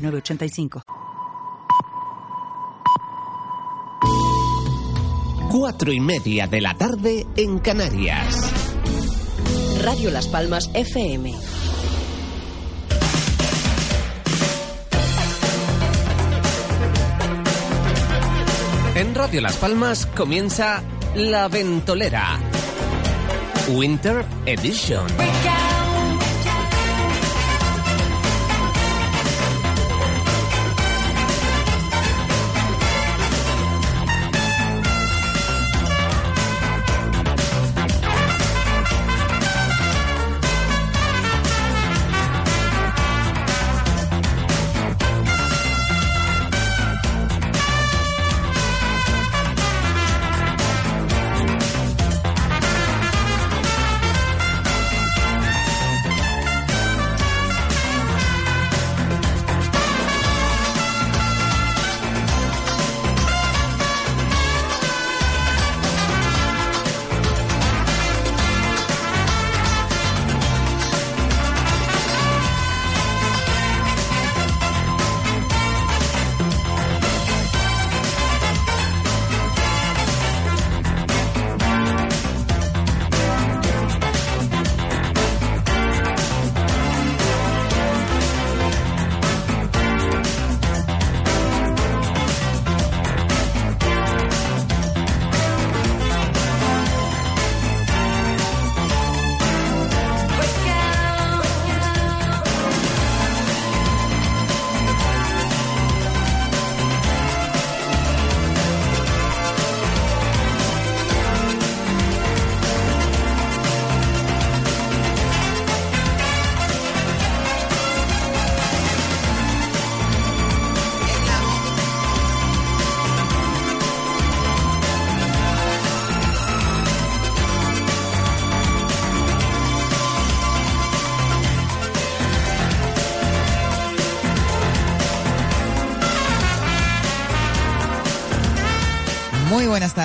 906985. Cuatro y media de la tarde en Canarias. Radio Las Palmas FM. En Radio Las Palmas comienza La Ventolera. Winter Edition.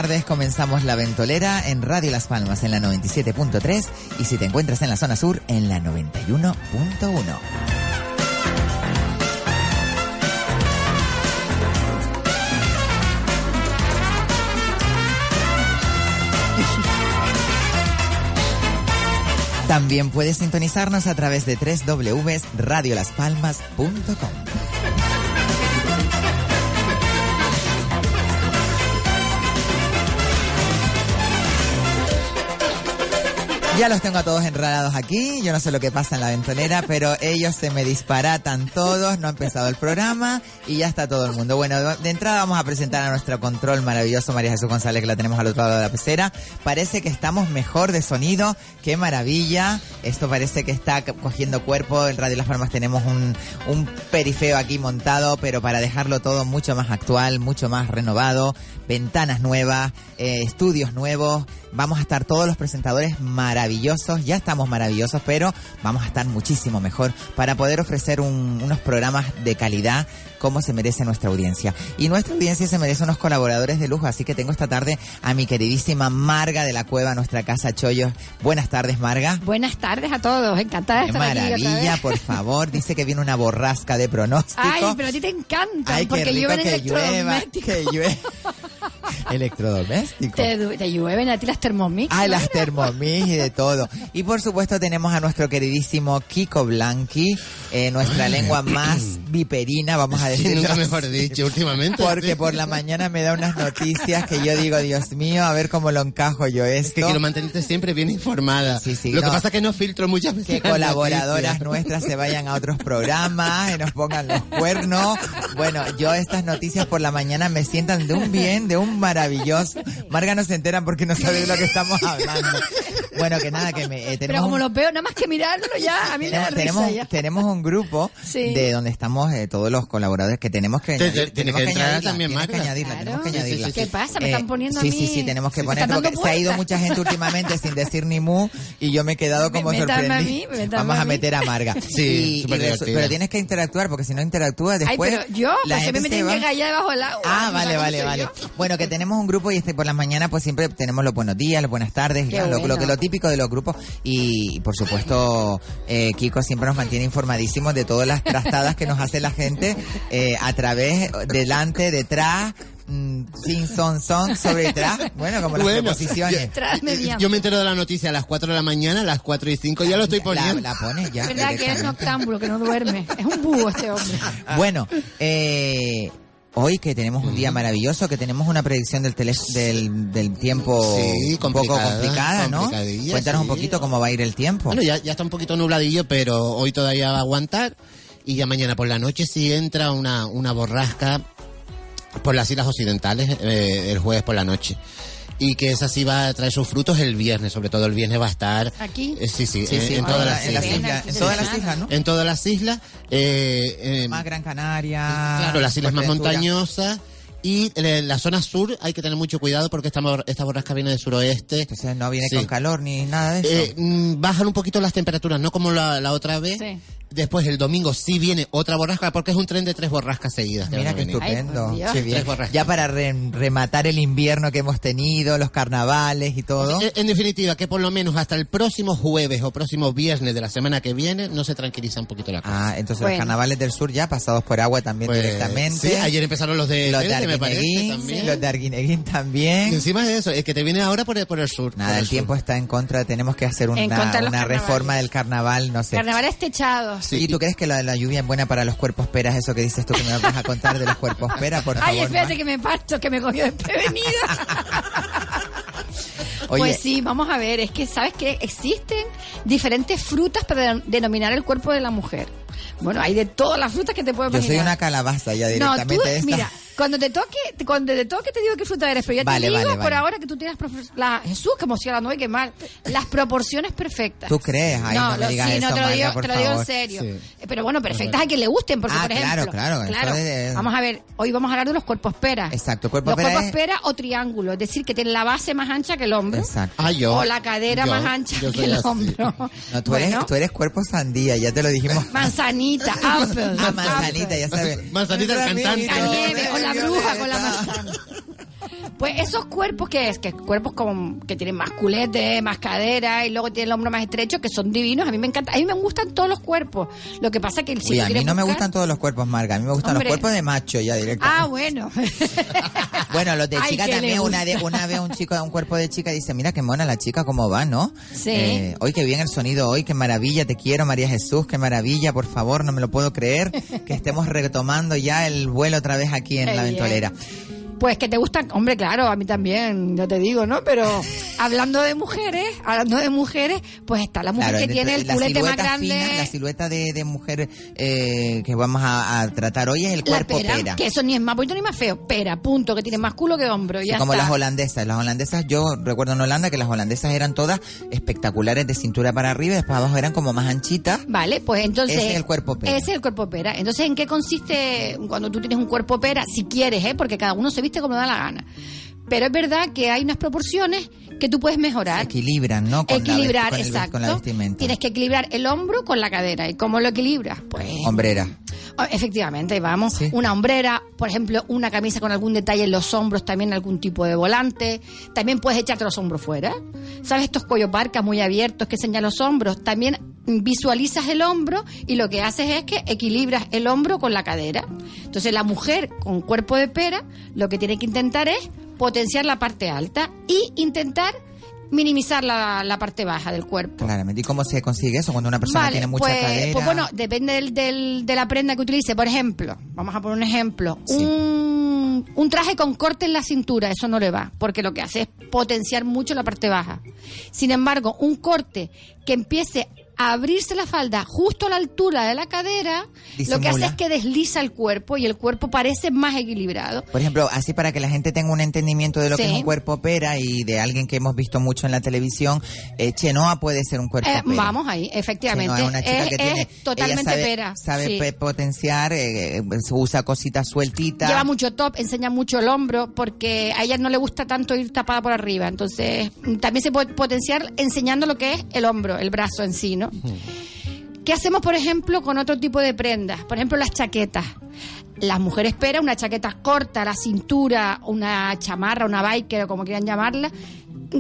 Tardes, comenzamos La Ventolera en Radio Las Palmas en la 97.3 y si te encuentras en la zona sur en la 91.1. También puedes sintonizarnos a través de www.radiolaspalmas.com. Ya los tengo a todos enredados aquí. Yo no sé lo que pasa en la ventonera, pero ellos se me disparatan todos. No ha empezado el programa y ya está todo el mundo. Bueno, de entrada vamos a presentar a nuestro control maravilloso María Jesús González, que la tenemos al otro lado de la pecera. Parece que estamos mejor de sonido. ¡Qué maravilla! Esto parece que está cogiendo cuerpo. En Radio Las Palmas tenemos un, un perifeo aquí montado, pero para dejarlo todo mucho más actual, mucho más renovado. Ventanas nuevas, eh, estudios nuevos. Vamos a estar todos los presentadores maravillosos. Ya estamos maravillosos, pero vamos a estar muchísimo mejor para poder ofrecer un- unos programas de calidad como se merece nuestra audiencia. Y nuestra audiencia se merece unos colaboradores de lujo, así que tengo esta tarde a mi queridísima Marga de la Cueva, nuestra casa Chollos. Buenas tardes, Marga. Buenas tardes a todos, encantada de estar aquí otra maravilla, vez. por favor. Dice que viene una borrasca de pronóstico. Ay, pero a ti te encanta, Ay, qué porque rico llueven que llueva, electrodomésticos. que llueve. Electrodoméstico. Te, te llueven a ti las Thermomix. Ah, las Thermomix y de todo. Y por supuesto tenemos a nuestro queridísimo Kiko Blanqui, eh, nuestra lengua más viperina, vamos a Sí, nunca mejor dicho, últimamente. Porque sí. por la mañana me da unas noticias que yo digo, Dios mío, a ver cómo lo encajo yo Es esto. que quiero mantenerte siempre bien informada. Sí, sí, Lo que pasa es que no filtro muchas veces. que colaboradoras noticias. nuestras se vayan a otros programas y nos pongan los cuernos. Bueno, yo estas noticias por la mañana me sientan de un bien, de un maravilloso. Marga no se enteran porque no sabe de lo que estamos hablando. Bueno, que nada, que me, eh, Pero tenemos, como un, los veo, nada más que mirarlo ya, a mí me da tenemos, risa tenemos, ya. tenemos un grupo Sí. de donde estamos eh, todos los colaboradores que tenemos que Te- añadir. tenemos que entrar añadirla, también, tienes que añadirla, Claro. tenemos que Sí, sí, añadirla. sí, ¿Qué pasa? Me Eh, están poniendo sí, a mí. Sí, sí, tenemos que Me poner están porque se ha ido mucha gente últimamente sin decir ni mu y yo me he quedado como a sorprendida. mí, métame Vamos a a mí. meter a Marga. Sí, Y- y súper resu- divertida. pero tienes que interactuar porque si no interactúas Ay, después pero yo, la pues me gente se meten va. que callar debajo del agua. Ah, ¿no vale, vale, vale. yo? Bueno, que tenemos un grupo y este por las mañanas pues siempre tenemos los buenos días, las buenas tardes, lo- lo, bueno. que lo típico de los grupos y, por supuesto eh, Kiko siempre nos mantiene informadísimos de todas las trastadas que nos hace la gente eh, a través, delante, detrás, mm, sin son son, sobre tras, bueno, como las Bueno, preposiciones. Yo me entero de la noticia a las 4 de la mañana, a las 4 y 5 ya lo estoy La, poniendo. la pones ya. Es verdad que es noctámbulo, que no duerme. Es un búho este hombre. Bueno, eh, hoy que tenemos un día maravilloso, que tenemos una predicción del, tele- del, del tiempo Sí, un poco complicada, ¿no? Cuéntanos un poquito cómo va a ir el tiempo. Bueno, ya, ya está un poquito nubladillo, pero hoy todavía va a aguantar. Y ya mañana por la noche sí entra una, una borrasca por las islas occidentales eh, el jueves por la noche. Y que esa sí va a traer sus frutos el viernes, sobre todo el viernes va a estar... ¿Aquí? eh, sí, sí, Sí, en, sí, en ahora todas las islas. en todas las islas, ¿no? En todas las islas. eh, eh, Más Gran Canaria. Claro, las islas más montañosas. Y eh, la zona sur hay que tener mucho cuidado porque esta, esta borrasca viene del suroeste. Entonces no viene Sí. con calor ni nada de eso. Eh, mm, bajan un poquito las temperaturas, no como la, la otra vez. Sí. Después el domingo sí viene otra borrasca porque es un tren de tres borrascas seguidas. que Mira qué estupendo. Ay, bien. Ya para re- rematar el invierno que hemos tenido, los carnavales y todo. En, en definitiva, que por lo menos hasta el próximo jueves o próximo viernes de la semana que viene no se tranquiliza un poquito la cosa. Ah, entonces Bueno. los carnavales del sur ya pasados por agua también Pues, directamente. sí, ayer empezaron los de los de Telde, me parece, Arguineguín, también. los de Arguineguín Y también. encima de eso, es que te viene ahora por el, por el sur. Nada, por el sur. tiempo está en contra, tenemos que hacer una, reforma del carnaval, no sé. Carnavales Sí. ¿Y tú crees que la, la lluvia es buena para los cuerpos peras? Eso que dices tú que me vas a contar de los cuerpos peras, por favor. Ay, espérate que me parto, que me cogió desprevenida. Oye, Pues sí, vamos a ver, es que sabes que existen diferentes frutas para denominar el cuerpo de la mujer. Bueno, hay de todas las frutas que te puedes yo soy imaginar. una calabaza ya No, directamente. tú, esta. mira, cuando te toque, cuando te toque te digo qué fruta eres, pero ya Vale, te digo vale, por vale. ahora que tú tienes la Jesús, que emocionando, ay, qué mal, las proporciones perfectas. ¿Tú crees? Ay, no lo- digas sí, eso, no te lo digo, por te lo digo en serio. Sí. Eh, Pero bueno, perfectas a que le gusten, porque Ah, por claro, ejemplo, claro, de- vamos a ver, hoy vamos a hablar de los cuerpos pera. Exacto, cuerpo los pera cuerpos es- pera o triángulo, es decir, que tienen la base más ancha que el hombro. Exacto. Ah, yo. O la cadera Yo, más ancha yo que el así. hombro. No, tú, eres, tú eres cuerpo sandía, ya te lo dijimos. Manzanita, apple. Ah, manzanita, ya sabes. Manzanita el cantante. La bruja con la manzana. Pues esos cuerpos que es, que cuerpos como que tienen más culete, más cadera y luego tienen el hombro más estrecho, que son divinos. A mí me encanta, a mí me gustan todos los cuerpos. Lo que pasa que si Uy, lo a mí no me gustan todos los cuerpos, Marga. A mí me gustan Hombre. los cuerpos de macho ya directamente. Ah, bueno. Bueno, los de Ay, chica también. Una, de, una vez un chico, un cuerpo de chica dice, mira qué mona la chica, cómo va, ¿no? Sí. Eh, hoy qué bien el sonido, hoy qué maravilla, te quiero María Jesús, qué maravilla, por favor, no me lo puedo creer, que estemos retomando ya el vuelo otra vez aquí en Qué la bien. Pues que te gustan, hombre, claro, a mí también, ya te digo, ¿no? Pero hablando de mujeres, hablando de mujeres, pues está la mujer Claro, que en tiene esto- el culete más grande. fina, la silueta de, de mujer eh, que vamos a, a tratar hoy es el cuerpo pera, pera. que eso ni es más bonito ni más feo, pera, punto, que tiene más culo que hombro, Sí, ya como está. las holandesas. Las holandesas, yo recuerdo en Holanda que las holandesas eran todas espectaculares de cintura para arriba y después abajo eran como más anchitas. Vale, pues entonces... Ese es el cuerpo pera. Ese es el cuerpo pera. Entonces, ¿en qué consiste cuando tú tienes un cuerpo pera? Si quieres, ¿eh? Porque cada uno se viste como da la gana. Pero es verdad que hay unas proporciones que tú puedes mejorar. Equilibran, ¿no? Con la equilibrar, vesti- con el- exacto. con la vestimenta. Tienes que equilibrar el hombro con la cadera. ¿Y cómo lo equilibras? Pues... Hombrera. Oh, Efectivamente, vamos. Sí. Una hombrera, por ejemplo, una camisa con algún detalle en los hombros, también algún tipo de volante. También puedes echarte los hombros fuera. ¿Sabes estos cuellos barcas muy abiertos que enseñan los hombros? También visualizas el hombro y lo que haces es que equilibras el hombro con la cadera. Entonces la mujer con cuerpo de pera lo que tiene que intentar es potenciar la parte alta y intentar minimizar la, la parte baja del cuerpo. Claramente. ¿Y cómo se consigue eso cuando una persona Vale, tiene mucha pues, cadera? pues bueno, depende del, del- de la prenda que utilice. Por ejemplo, vamos a poner un ejemplo. Sí. Un, un traje con corte en la cintura, eso no le va, porque lo que hace es potenciar mucho la parte baja. Sin embargo, un corte que empiece abrirse la falda justo a la altura de la cadera, lo que hace es que desliza el cuerpo y el cuerpo parece más equilibrado. Por ejemplo, así para que la gente tenga un entendimiento de lo que es un cuerpo pera y de alguien que hemos visto mucho en la televisión, eh, Chenoa puede ser un cuerpo Eh, pera. vamos ahí, efectivamente. Chenoa es una chica es, que es tiene, totalmente sabe, pera. Sabe sí. potenciar, eh, eh, usa cositas sueltitas. Lleva mucho top, enseña mucho el hombro, porque a ella no le gusta tanto ir tapada por arriba. Entonces, también se puede potenciar enseñando lo que es el hombro, el brazo en sí, ¿no? ¿Qué hacemos, por ejemplo, con otro tipo de prendas? Por ejemplo, las chaquetas. Las mujeres esperan una chaqueta corta la cintura, una chamarra, una biker o como quieran llamarla,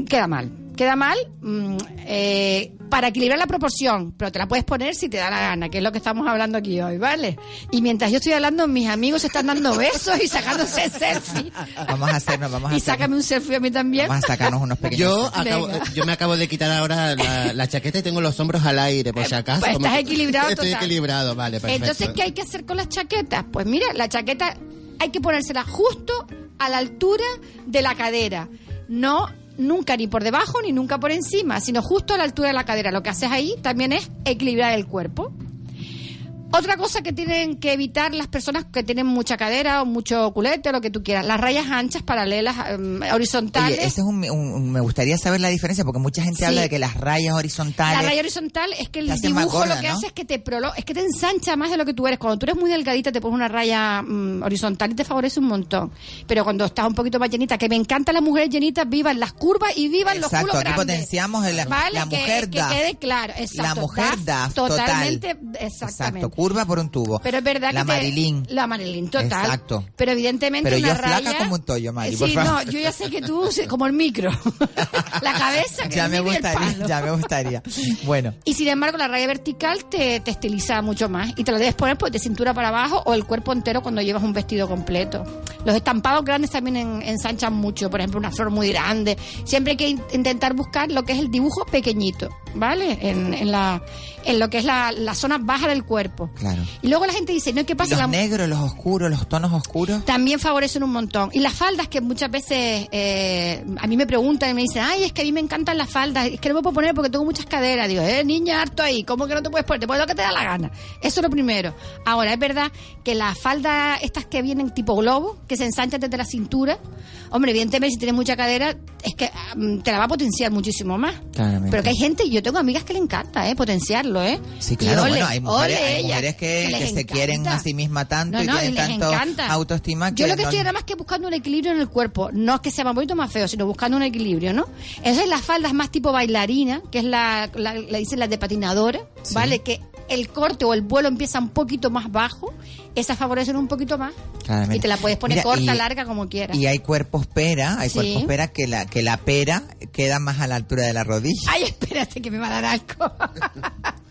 queda mal. Queda mal mm, eh, para equilibrar la proporción, pero te la puedes poner si te da la gana, que es lo que estamos hablando aquí hoy, ¿vale? Y mientras yo estoy hablando, mis amigos se están dando besos y sacándose selfies. Vamos a hacernos, vamos a Y hacernos- sácame un selfie a mí también. Vamos a sacarnos unos pequeños. Yo, acabo, yo me acabo de quitar ahora la, la chaqueta y tengo los hombros al aire, por si acaso. Pues como estás equilibrado Estoy total. equilibrado, vale, perfecto. Entonces, ¿qué hay que hacer con las chaquetas? Pues mira, la chaqueta hay que ponérsela justo a la altura de la cadera. No nunca ni por debajo ni nunca por encima, sino justo a la altura de la cadera. Lo que haces ahí también es equilibrar el cuerpo. Otra cosa que tienen que evitar las personas que tienen mucha cadera o mucho culete, lo que tú quieras, las rayas anchas, paralelas, em, horizontales. Oye, ese es un, me gustaría saber la diferencia porque mucha gente Sí. habla de que las rayas horizontales. La raya horizontal es que el dibujo gorda, lo que ¿no? hace es que te prolo es que te ensancha más de lo que tú eres. Cuando tú eres muy delgadita te pones una raya mm, horizontal y te favorece un montón. Pero cuando estás un poquito más llenita, que me encantan las mujeres llenitas, vivan las curvas y vivan los Exacto, culos grandes. potenciamos el- Vale, la que- mujer que, quede claro. Exacto, la mujer da Totalmente, total. exactamente. Exacto, curva por un tubo. Pero es verdad la que te- Marilyn. la Marilyn, total. Exacto. Pero evidentemente Pero una yo flaca raya- como un tollo, Mari, Sí, no, yo ya sé que tú, como el micro. la cabeza que ya me el gustaría, palo. ya me gustaría. Bueno, Y sin embargo, la raya vertical te, te estiliza mucho más. Y te la debes poner pues, de cintura para abajo o el cuerpo entero cuando llevas un vestido completo. Los estampados grandes también en- ensanchan mucho. Por ejemplo, una flor muy grande. Siempre hay que in- intentar buscar lo que es el dibujo pequeñito, ¿vale? En, en la, en lo que es la, la zona baja del cuerpo. Claro. Y luego la gente dice, ¿no? ¿Qué pasa? los La- negros, los oscuros, los tonos oscuros. también favorecen un montón. Y las faldas que muchas veces eh, a mí me preguntan y me dicen, ay, es que a mí me encantan las faldas, es que no me puedo poner porque tengo muchas caderas. Digo, eh, niña, harto ahí, ¿cómo que no te puedes poner? Te pones lo que te da la gana. Eso es lo primero. Ahora, es verdad que las faldas, estas que vienen tipo globo, que se ensanchan desde la cintura, hombre, evidentemente si tienes mucha cadera, es que mm, te la va a potenciar muchísimo más. Claramente. Pero que hay gente, yo tengo amigas que le encanta, ¿eh? Potenciarlo, ¿eh? Sí, Y claro, ole, bueno, hay mujeres, ole hay mujeres que, les que se quieren a sí mismas tanto No, y no, tienen y les tanto encanta. autoestima que Yo lo que no- estoy nada más que buscando un equilibrio en el cuerpo. No es que sea más bonito o más feo, sino buscando un equilibrio, ¿no? Entonces las faldas más tipo bailarina, que es la, la, le dicen las de patinadora, ¿vale? Que el corte o el vuelo empieza un poquito más bajo, esas favorecen un poquito más. Claramente. Y te la puedes poner Mira, corta, y- larga, como quieras. Y hay cuerpos pera, hay Sí. cuerpos pera que la, que la pera queda más a la altura de la rodilla. Ay, espérate que me va a dar algo.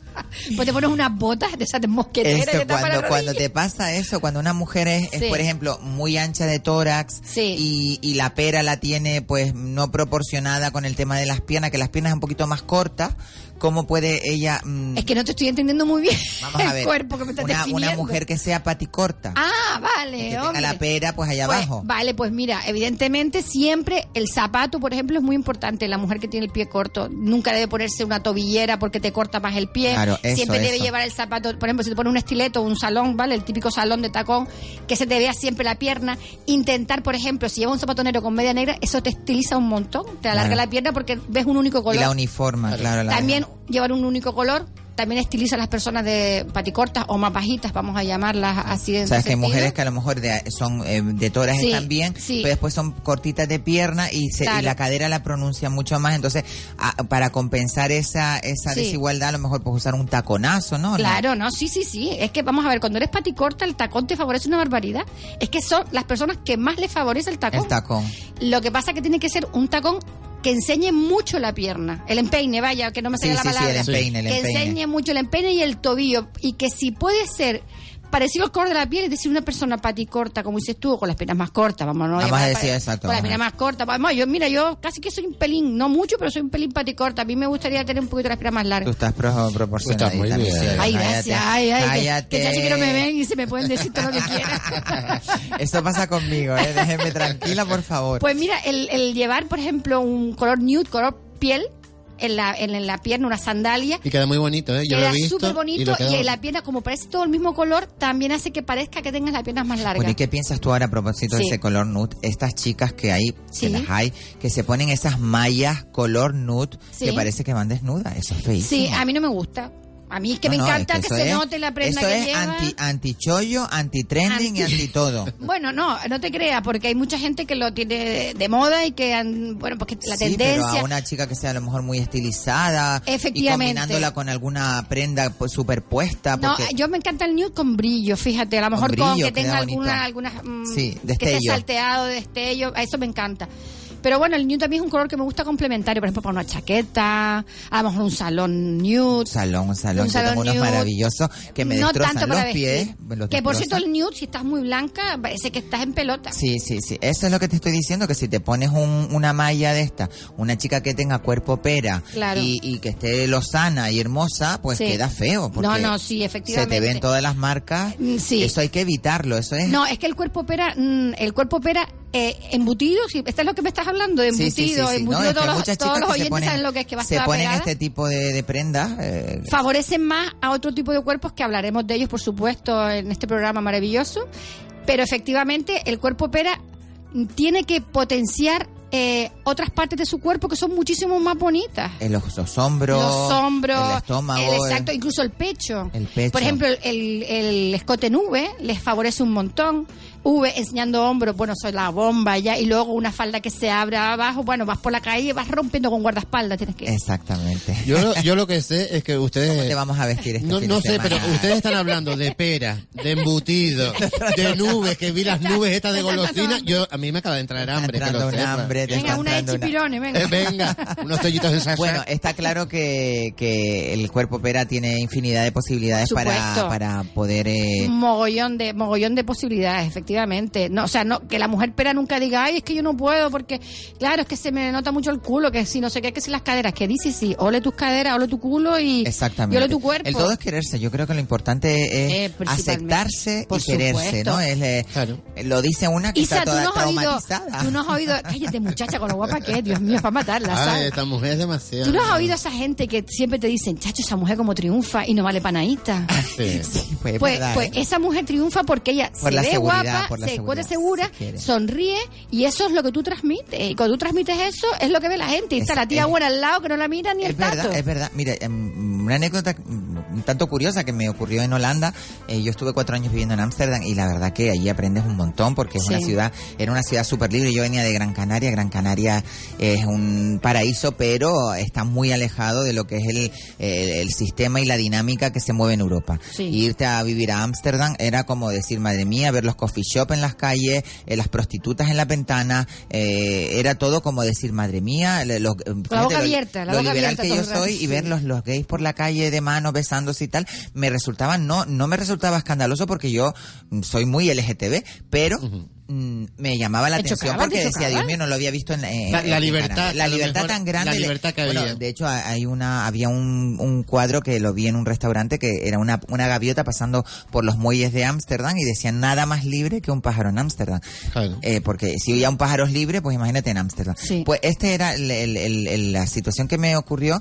pues te pones unas botas de esas de mosquetera Esto, que tapan la cuando, te pasa eso, cuando una mujer es, por ejemplo, muy ancha de tórax Sí. y, y la pera la tiene pues no proporcionada con el tema de las piernas, que las piernas es un poquito más cortas, ¿cómo puede ella... mm, Es que no te estoy entendiendo muy bien vamos a el cuerpo que me estás una, una mujer que sea paticorta, Ah, vale, que tenga la pera pues allá Pues, abajo. Vale, pues mira, evidentemente siempre el zapato, por ejemplo, es muy importante. La mujer que tiene el pie corto nunca debe ponerse una tobillera porque te corta más el pie. Claro, eso, siempre debe llevar el zapato, por ejemplo, si te pone un estileto o un salón, ¿vale? El típico salón de tacón, que se te vea siempre la pierna. Intentar, por ejemplo, si lleva un zapato negro con media negra, eso te estiliza un montón, te alarga Claro. la pierna porque ves un único Y color. la uniforma, claro. la- También llevar un único color también estiliza a las personas de paticortas o más bajitas, vamos a llamarlas así. en O sea, que mujeres que a lo mejor de- son eh, de toras Sí, también, sí. pero después son cortitas de pierna y, se- y la cadera la pronuncia mucho más. Entonces, a- para compensar esa, esa Sí. desigualdad, a lo mejor pues usar un taconazo, ¿no? Claro, no, sí, sí, sí. Es que vamos a ver, cuando eres paticorta, el tacón te favorece una barbaridad. Es que son las personas que más les favorece el tacón. El tacón. Lo que pasa que tiene que ser un tacón que enseñe mucho la pierna. El empeine, vaya, que no me Sí, sale la sí, palabra. el empeine, el que empeine. enseñe mucho el empeine y el tobillo. Y que si puede ser parecido al color de la piel, es decir, una persona paticorta, como dices tú, o con las piernas más cortas, vamos, ¿no? Vamos a decir, exacto, Con las piernas más cortas. Vamos, yo, mira, yo casi que soy un pelín, no mucho, pero soy un pelín paticorta. A mí me gustaría tener un poquito las piernas más largas. Tú estás pro- proporcionadita. Estás muy bien. Ay, cállate, gracias. Ay, ay, que- cállate. que, ya chiquero me ven y se me pueden decir todo lo que quieran. Eso pasa conmigo, ¿eh? Déjeme tranquila, por favor. Pues mira, el, el llevar, por ejemplo, un color nude, color piel, en la, en, en la pierna, una sandalia. Y queda muy bonito, ¿eh? Yo lo Queda he visto. súper y bonito y, en la pierna, como parece todo el mismo color, también hace que parezca que tengas las piernas más largas. Bueno, ¿y qué piensas tú ahora a propósito de ese color nude? Estas chicas que hay, Sí. que las hay, que se ponen esas mallas color nude Sí. que parece que van desnudas. Eso es feísimo. Sí, a mí no me gusta. A mí es que No, me no, encanta es que, se es- note la prenda Eso que es lleva. anti, anti-chollo, anti-trending y Anti- anti todo. Bueno, no, no te creas, porque hay mucha gente que lo tiene de, moda y que, han- bueno, porque la Sí, pero tendencia... a una chica que sea a lo mejor muy estilizada Efectivamente. y combinándola con alguna prenda pues, superpuesta. No, Porque, yo me encanta el nude con brillo, fíjate, a lo mejor con, brillo, que tenga alguna, algunas, mm, Sí, que esté salteado, destello, a eso me encanta. Pero bueno, el nude también es un color que me gusta complementario, por ejemplo, para una chaqueta, a lo mejor un salón nude. un salón, un salón, Un yo salón tengo unos maravillosos que me no destrozan tanto los pies. vestir. me los que por cierto el nude, si estás muy blanca, parece que estás en pelota. Sí, sí, sí. Eso es lo que te estoy diciendo, que si te pones un- una malla de esta, una chica que tenga cuerpo pera Claro. y, y que esté lozana y hermosa, pues Sí. queda feo. Porque No, no, sí, Se efectivamente. te ven todas las marcas. Mm, sí. Eso hay que evitarlo. Eso es. No, es que el cuerpo opera, mm, el cuerpo opera eh, embutido, si esto es lo que me estás hablando, de Sí, sí, sí, embutido, sí. embutido, No, todos, los, todos se oyentes ponen, saben lo que es que va a se estar ponen pegada. este tipo de, de prendas. eh, favorecen más a otro tipo de cuerpos que hablaremos de ellos, por supuesto, en este programa maravilloso. Pero efectivamente, el cuerpo opera mm, tiene que potenciar eh, otras partes de su cuerpo que son muchísimo más bonitas. en los, los hombros, Los hombros, el estómago, el- el- exacto, incluso el pecho. el pecho. Por ejemplo, el, el, escote V les favorece un montón. V enseñando hombros, bueno, soy la bomba ya. Y luego una falda que se abra abajo, bueno, vas por la calle, vas rompiendo con guardaespaldas, tienes que... Exactamente. Yo, lo- yo lo que sé es que ustedes... ¿Cómo te vamos a vestir este No, fin no de sé, pero semana? ustedes están hablando de pera, de embutido, de nubes, que vi las nubes estas de golosina. Yo, a mí me acaba de entrar hambre. que lo sepa. hambre, te Venga, una de una- chipirones, venga. Eh, venga, unos tollitos de salsa. Bueno, está claro que, que el cuerpo pera tiene infinidad de posibilidades para, para poder... eh, Un mogollón de mogollón de posibilidades, efectivamente. No, o sea, no que la mujer pera nunca diga, "Ay, es que yo no puedo porque claro, es que se me nota mucho el culo, que si no sé qué, que si las caderas, que dice sí, ole tus caderas, ole tu culo y Exactamente. y ole tu cuerpo." El todo es quererse. Yo creo que lo importante Eh, es principalmente. aceptarse Por y quererse, supuesto. ¿no? Es, eh, Claro. Lo dice una que Isa, está tú toda no has oído, traumatizada. tú no has oído, cállate muchacha con lo guapa que es, Dios mío, para matarla, Ay, ¿sabes? esta mujer es demasiado. Tú no has oído a esa gente que siempre te dicen, chacho, esa mujer como triunfa y no vale panadita. Sí. Sí, pues, es Pues, verdad, pues ¿eh? esa mujer triunfa porque ella Por se la ve seguridad, guapa, por la se segura, sonríe y eso es lo que tú transmites. Y cuando tú transmites eso es lo que ve la gente. Y está Es- la tía es- buena al lado que no la mira ni el Es verdad, tato. es verdad. Mira, em, una anécdota un tanto curiosa que me ocurrió en Holanda. Eh, yo estuve cuatro años viviendo en Ámsterdam y la verdad que allí aprendes un montón porque es Sí. una ciudad, era una ciudad súper libre. Yo venía de Gran Canaria. Gran Canaria es un paraíso, pero está muy alejado de lo que es el, el, el sistema y la dinámica que se mueve en Europa. Sí. Y irte a vivir a Ámsterdam era como decir, madre mía, ver los coffee shop en las calles, eh, las prostitutas en la ventana, eh, era todo como decir, madre mía, los, La boca lo- abierta, la lo boca liberal abierta que yo soy y ver los, los gays por la calle de mano besándose y tal, me resultaba, no, no me resultaba escandaloso porque yo soy muy LGTB, pero me llamaba la ¿Te atención chocaba, porque decía? Dios mío, no lo había visto en, en- La- la en libertad, la libertad mejor, tan grande. la de- libertad que bueno, había. de hecho, hay una, había un, un cuadro que lo vi en un restaurante que era una, una gaviota pasando por los muelles de Ámsterdam y decía nada más libre que un pájaro en Ámsterdam. Claro. Eh, porque si ya un pájaro es libre, pues imagínate en Ámsterdam. Sí. Pues este era el- el- el- el- la situación que me ocurrió,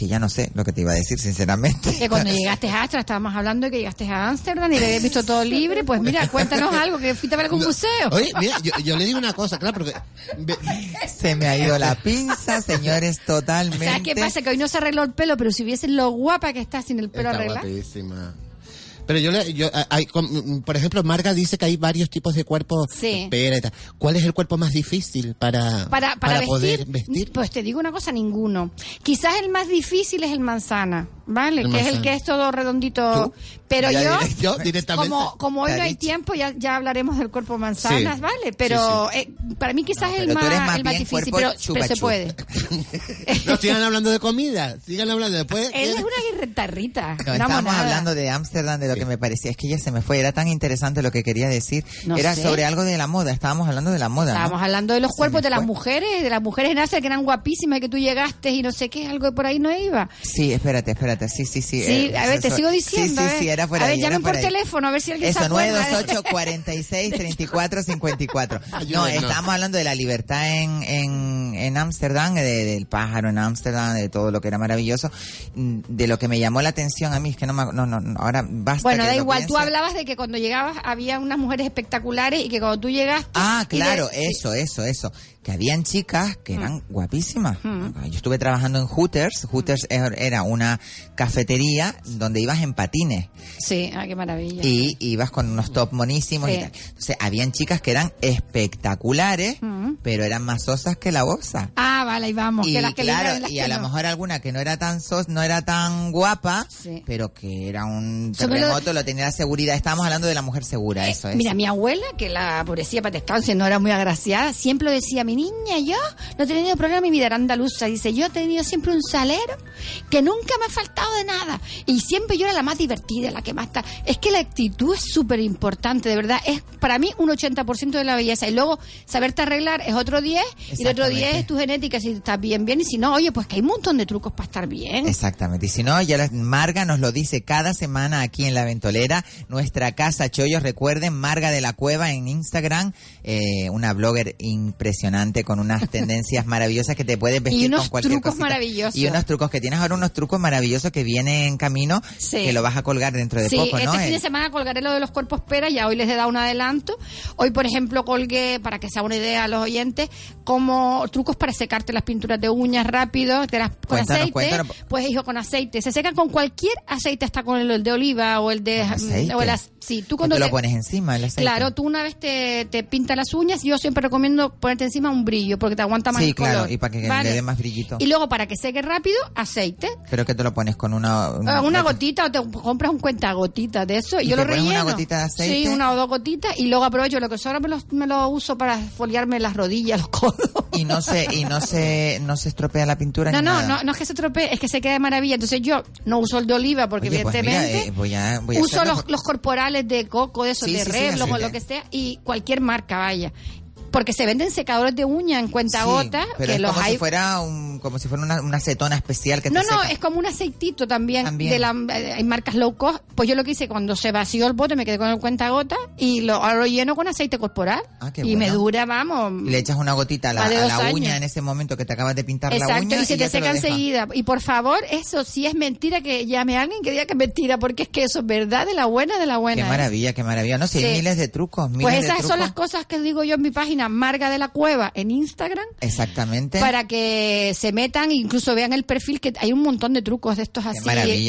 que ya no sé lo que te iba a decir, sinceramente. Que cuando llegaste a Astra, estábamos hablando de que llegaste a Ámsterdam y que habías visto todo libre. Pues mira, cuéntanos algo, que fuiste a ver algún museo. Oye, mira, yo, yo le digo una cosa, claro, porque... Se me ha ido la pinza, señores, totalmente. ¿Sabes qué pasa? Que hoy no se arregló el pelo, pero si viesen lo guapa que está sin el pelo Está arreglado. guapísima. Pero yo, le, yo hay, com- por ejemplo, Marga dice que hay varios tipos de cuerpo. Sí. Espera y tal. ¿Cuál es el cuerpo más difícil para, Para, para, vestir, poder vestir? Pues te digo una cosa, ninguno. Quizás el más difícil es el manzana, ¿vale? El que es el manzana. que es todo redondito. ¿Tú? Pero Ya yo, directamente. como, como hoy no hay tiempo, ya, ya hablaremos del cuerpo manzanas, Sí. ¿vale? Pero eh, para mí quizás No, el más, el más difícil, pero, pero se puede. No sigan hablando de comida, sigan hablando después. Él es una guirretarrita. No, estábamos hablando de Ámsterdam, de lo que me parecía. Es que ya se me fue. Era tan interesante lo que quería decir. No Era sé. sobre algo de la moda. Estábamos hablando de la moda. ¿no? Estábamos hablando de los Se cuerpos de las mujeres, de las mujeres en Asia que eran guapísimas y que tú llegaste y no sé qué, algo por ahí no iba. Sí, espérate, espérate. Sí, sí, sí. Sí, eh, a ver, te eso- sigo diciendo. Sí, a sí, ver. sí, era por A ahí. ver, era llamen por ahí. teléfono a ver si alguien se Eso, acuerda. 928 46 34 54 No, estábamos hablando de la libertad en, en, en Ámsterdam, de- del pájaro en Ámsterdam, de todo lo que era maravilloso. Mm, De lo que me llamó la atención a mí, es que no, me, no, no, no, ahora Bueno, que da igual, tú hablabas de que cuando llegabas había unas mujeres espectaculares y que cuando tú llegaste... Ah, de- claro, eso, eso, eso. Que habían chicas que eran guapísimas. Yo estuve trabajando en Hooters. Hooters er- era una cafetería donde ibas en patines. Sí, ah, qué maravilla. Y ibas con unos top monísimos Sí. y tal. Entonces, habían chicas que eran espectaculares, pero eran más sosas que la bosa. Ah, vale, ahí vamos. Y que las que claro, ligan, las y que a lo mejor alguna que no era tan sos, no era tan guapa, Sí. pero que era un lo- terremoto, lo tenía la seguridad. Estábamos hablando de la mujer segura, eso es. Eh, Mira, mi abuela, que la pobrecía para descanse, no era muy agraciada, siempre lo decía, mi niña, yo no he tenido problema en mi vida, era andaluza. Dice, yo he tenido siempre un salero que nunca me ha faltado de nada. Y siempre yo era la más divertida, la que más está. Es que la actitud es súper importante, de verdad. Es para mí un 80% de la belleza. Y luego, saberte arreglar es otro 10, y el otro 10 Exactamente. es tu genética, si estás bien, bien. Y si no, oye, pues que hay un montón de trucos para estar bien. Exactamente. Y si no, ya la, Marga nos lo dice cada semana aquí en La Ventolera, nuestra casa Chollos. Recuerden, Marga de la Cueva en Instagram, eh, una blogger impresionante con unas tendencias maravillosas que te puedes vestir Y unos con cualquier trucos cosita. maravillosos. Y unos trucos que tienes ahora, unos trucos maravillosos que vienen en camino, Sí. que lo vas a colgar dentro de sí, poco, ¿no? este fin de semana colgaré lo de los cuerpos pera, ya hoy les he dado un adelanto. Hoy, por ejemplo, colgué, para que sea una idea a los oyentes, como trucos para secarte las pinturas de uñas rápido, te las, con Cuéntanos, aceite. cuéntanos. Pues hijo, con aceite. Se secan con cualquier aceite, hasta con el, el de oliva o el de... O sí, tú ¿Tú cuando te lo pones encima el aceite? Claro, tú una vez te, te pintas las uñas, yo siempre recomiendo ponerte encima un brillo, porque te aguanta más Sí, el claro, color. y para que ¿Vale? le dé más brillito. Y luego, para que seque rápido, aceite. Pero que te lo pones con una... Ah, Una, gotita o te compras un cuentagotita de eso y, ¿Y yo te lo pones una relleno. gotita de aceite? Sí, una o dos gotitas y luego aprovecho lo que sobra me lo, me lo uso para foliarme las rodillas, los codos. Y no se, y no se, no se estropea la pintura No, ni no, nada. no, no es que se tropee, es que se quede de maravilla. Entonces yo no uso el de oliva porque Oye, pues mira, evidentemente eh, voy a, voy a uso los, por- los corporales de coco, de esos, Sí, de sí, lo que sea y cualquier marca, vaya. Porque se venden secadores de uña en cuenta Sí, gota pero que es los como hay si fuera un, como si fuera una, una acetona especial que No, te no, seca. es como un aceitito también. También. De la, eh, hay marcas low cost. Pues yo lo que hice cuando se vació el bote, me quedé con el cuentagota y lo, ahora lo lleno con aceite corporal. Ah, qué y me dura, vamos. Y le echas una gotita a la, a la uña en ese momento que te acabas de pintar la Exacto, uña y se te seca enseguida. Y por favor, eso si es mentira, que llame a alguien que diga que es mentira, porque es que eso es verdad de la buena, de la buena. Qué ¿eh? maravilla, qué maravilla. No, si hay Sí. miles de trucos, miles Pues de esas son las cosas que digo yo en mi página, Marga de la Cueva, en Instagram. Exactamente. Para que se metan, incluso vean el perfil, que hay un montón de trucos de estos así,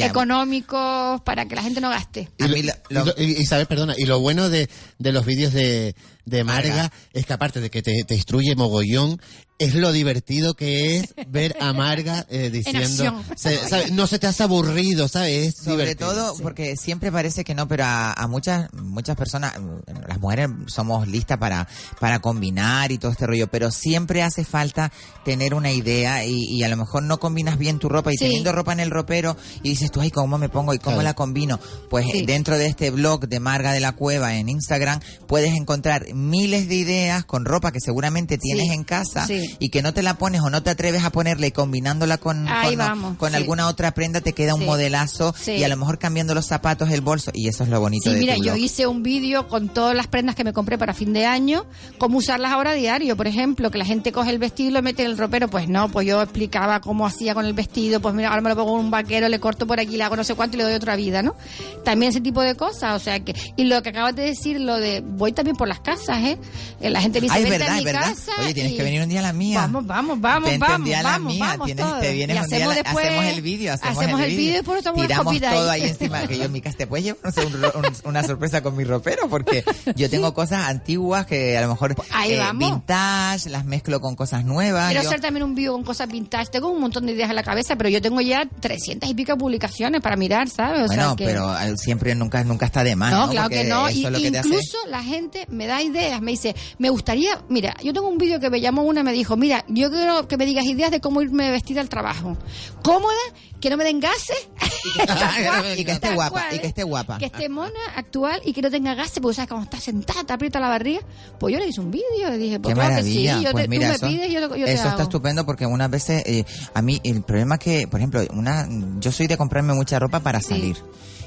económicos, para que la gente no gaste. A Y, mí lo- lo- lo- y lo- y- Isabel, perdona, y lo bueno de, de los vídeos de, de Marga, Marga. es que aparte de que te, te instruye mogollón, es lo divertido que es ver a Marga eh, diciendo, se- ¿sabe? no se te hace aburrido, ¿sabes? Es Sobre divertido. todo porque siempre parece que no, pero a, a muchas muchas personas, mm, las mujeres somos listas para para combinar y todo este rollo, pero siempre hace falta tener una idea y, y a lo mejor no combinas bien tu ropa y Sí. teniendo ropa en el ropero y dices tú, ay, ¿cómo me pongo y cómo Claro. la combino? Pues Sí. dentro de este blog de Marga de la Cueva en Instagram puedes encontrar miles de ideas con ropa que seguramente tienes Sí. en casa Sí. Y que no te la pones o no te atreves a ponerla y combinándola con, con, vamos, con sí. alguna otra prenda te queda un Sí. modelazo Sí. y a lo mejor cambiando los zapatos, el bolso, y eso es lo bonito Sí, de mira, tu yo blog. hice un vídeo con todas las prendas que me compré para fin de año, cómo usarlas ahora a diario, por ejemplo, que la gente coge el vestido y lo mete en el ropero, pues no, pues yo explicaba cómo hacía con el vestido, pues mira, ahora me lo pongo en un vaquero, le corto por aquí, le hago no sé cuánto y le doy otra vida, ¿no? También ese tipo de cosas, o sea que, y lo que acabas de decir, lo de, voy también por las casas, ¿eh? Eh, La gente me dice, Ay, verdad, a mi es verdad. casa Oye, tienes y- que venir un día a la mía. Vamos, vamos, vamos, Vente vamos, un día a la mía, vamos tienes- te vienes Y un día, hacemos después- hacemos el vídeo, hacemos, hacemos el vídeo. y tomamos una Tiramos todo ahí. ahí encima, que yo en mi casa te puedes llevar no sé, un ro- un- una sorpresa con mi ropero, porque yo tengo cosas antiguas que a lo mejor Ahí eh, vamos. vintage, las mezclo con cosas nuevas. Quiero yo- hacer también un vídeo con cosas vintage. Tengo un montón de ideas en la cabeza, pero yo tengo ya 300 y pico publicaciones para mirar, ¿sabes? O bueno, sea que... pero eh, siempre nunca nunca está de más, No, ¿no? claro Porque que no. eso Y, que hace- incluso la gente me da ideas, me dice, me gustaría, mira, yo tengo un vídeo que me llamó una me dijo, mira, yo quiero que me digas ideas de cómo irme vestida al trabajo. Cómoda, que no me den gases. Cual, y que esté guapa, cual, y que esté guapa. Que esté mona, actual y que no tenga gases, porque sabes, cuando estás sentada, te aprieta la barriga. Pues yo le hice un vídeo y dije, pues Qué claro que sí, yo pues te- mira, tú me eso, pides, yo, yo te eso está hago. estupendo porque unas veces eh, a mí el problema es que, por ejemplo, una yo soy de comprarme mucha ropa para Sí. salir.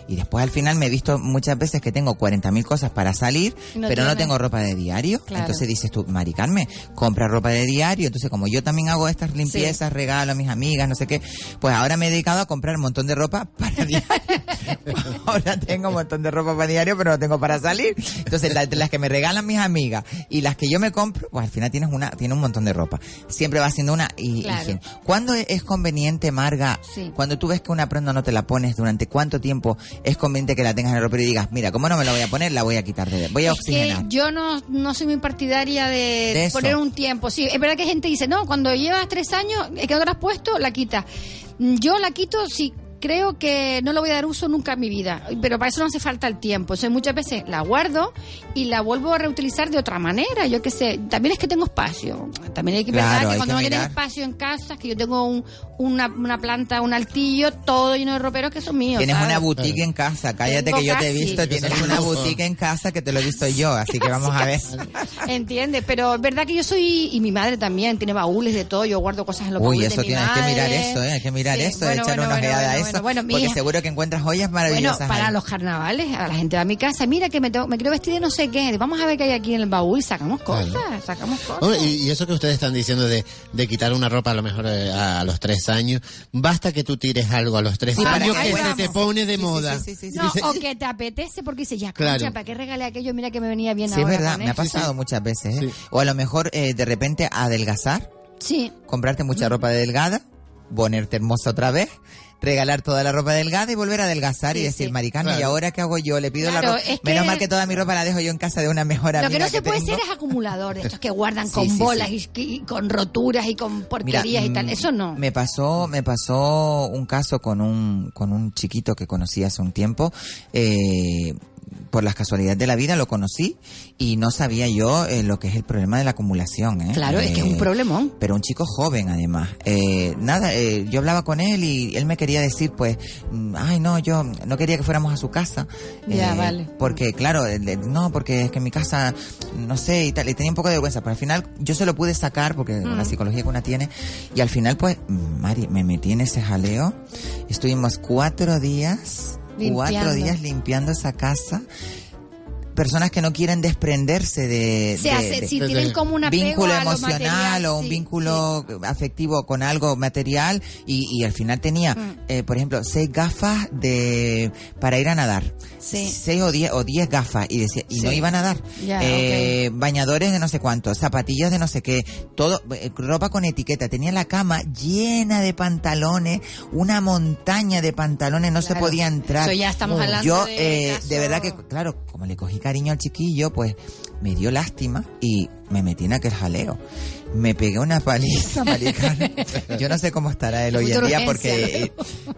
Y después al final me he visto muchas veces que tengo 40.000 cosas para salir, no pero no tienes. tengo ropa de diario. Claro. Entonces dices tú, Mari Carmen, compra ropa de diario. Entonces como yo también hago estas limpiezas, regalo a mis amigas, no sé qué, pues ahora me he dedicado a comprar un montón de ropa para diario. ahora tengo un montón de ropa para diario, pero no tengo para salir. Entonces la- las que me regalan mis amigas y las que yo me compro, pues al final tienes una, tiene un montón de ropa. Siempre va siendo una y, Claro. higiene. ¿Cuándo es es conveniente, Marga, Sí. cuando tú ves que una prenda no te la pones, durante cuánto tiempo es conveniente que la tengas en el ropero y digas, mira, como no me la voy a poner, la voy a quitar de, voy a Es que oxigenar. yo no, no soy muy partidaria de, poner un tiempo. Sí, es verdad que gente dice, no, cuando llevas tres años, que no te la has puesto, la quita. Yo la quito si creo que no le voy a dar uso nunca en mi vida, pero para eso no hace falta el tiempo. O sea, muchas veces la guardo y la vuelvo a reutilizar de otra manera. Yo qué sé, también es que tengo espacio. También hay que Claro, pensar que cuando que no tienes espacio en casa, que yo tengo un- una, una planta, un altillo, todo lleno de roperos que son míos. Tienes ¿sabes? una boutique en casa, cállate Tengo que yo te he visto, tienes una boutique en casa que te lo he visto yo, así que vamos a ver. Entiende, pero es verdad que yo soy, y mi madre también, tiene baúles de todo, yo guardo cosas en los Uy, baúles eso de mi tienes que mirar eso, ¿eh? hay que mirar Sí, eso, bueno, echar bueno, una bueno, ojeada a bueno, bueno, porque hija- seguro que encuentras joyas Bueno, maravillosas. para ahí. los carnavales, a la gente de mi casa, mira que me, tengo- me quiero vestir de no sé qué, vamos a ver qué hay aquí en el baúl, sacamos cosas, sacamos cosas. Hombre, y, y eso que ustedes están diciendo de, de quitar una ropa a lo mejor eh, a, a los tres años, basta que tú tires algo a los tres Sí, para años que se te pone de Sí, moda. sí, sí, sí, sí. No, Dice- o que te apetece porque dices, ya, Claro. concha, ¿para qué regalé aquello? Mira que me venía bien Sí, es ahora verdad, me ha pasado muchas veces, ¿eh? Sí. O a lo mejor eh, de repente adelgazar, Sí, comprarte mucha ropa delgada, ponerte hermosa otra vez, regalar toda la ropa delgada y volver a adelgazar y decir, sí. Maricarmen, ¿y ahora qué hago yo? Le pido Claro, la ropa. es que- Menos mal que toda mi ropa la dejo yo en casa de una mejor Lo amiga que no se puede tengo. ser es acumulador de estos que guardan Sí, con sí, bolas sí. Y, y con roturas y con porquerías y tal. mm, Eso no. Me pasó, me pasó un caso con un, con un chiquito que conocí hace un tiempo. Eh, por las casualidades de la vida lo conocí y no sabía yo eh, lo que es el problema de la acumulación. ¿eh? Claro, es que es un Eh, problemón. pero un chico joven además. Eh, nada, eh, yo hablaba con él y él me quería decir, pues, mm, ay no, yo no quería que fuéramos a su casa. Ya, vale. Porque, claro, no, porque es que en mi casa, no sé, y tal, y tenía un poco de vergüenza, pero al final yo se lo pude sacar porque Mm. la psicología que una tiene, y al final, pues, mm, Mari, me metí en ese jaleo, estuvimos cuatro días, cuatro días limpiando esa casa. Personas que no quieren desprenderse de, Se de- hace, de- si de- tienen como un vínculo emocional material, o un sí, vínculo afectivo con algo material y, y al final tenía, Mm. eh, por ejemplo, seis gafas de para ir a nadar, Sí. seis o diez o diez gafas y decía y no iba a nadar, Ya, Eh, bañadores de no sé cuánto, zapatillas de no sé qué, todo eh, ropa con etiqueta, tenía la cama llena de pantalones, una montaña de pantalones, no se podía entrar. Eso ya estamos hablando Yo de eh, de verdad que claro, como le cogí cariño al chiquillo, pues me dio lástima y me metí en aquel jaleo. Me pegué una paliza, maricana. Yo no sé cómo estará él hoy en día porque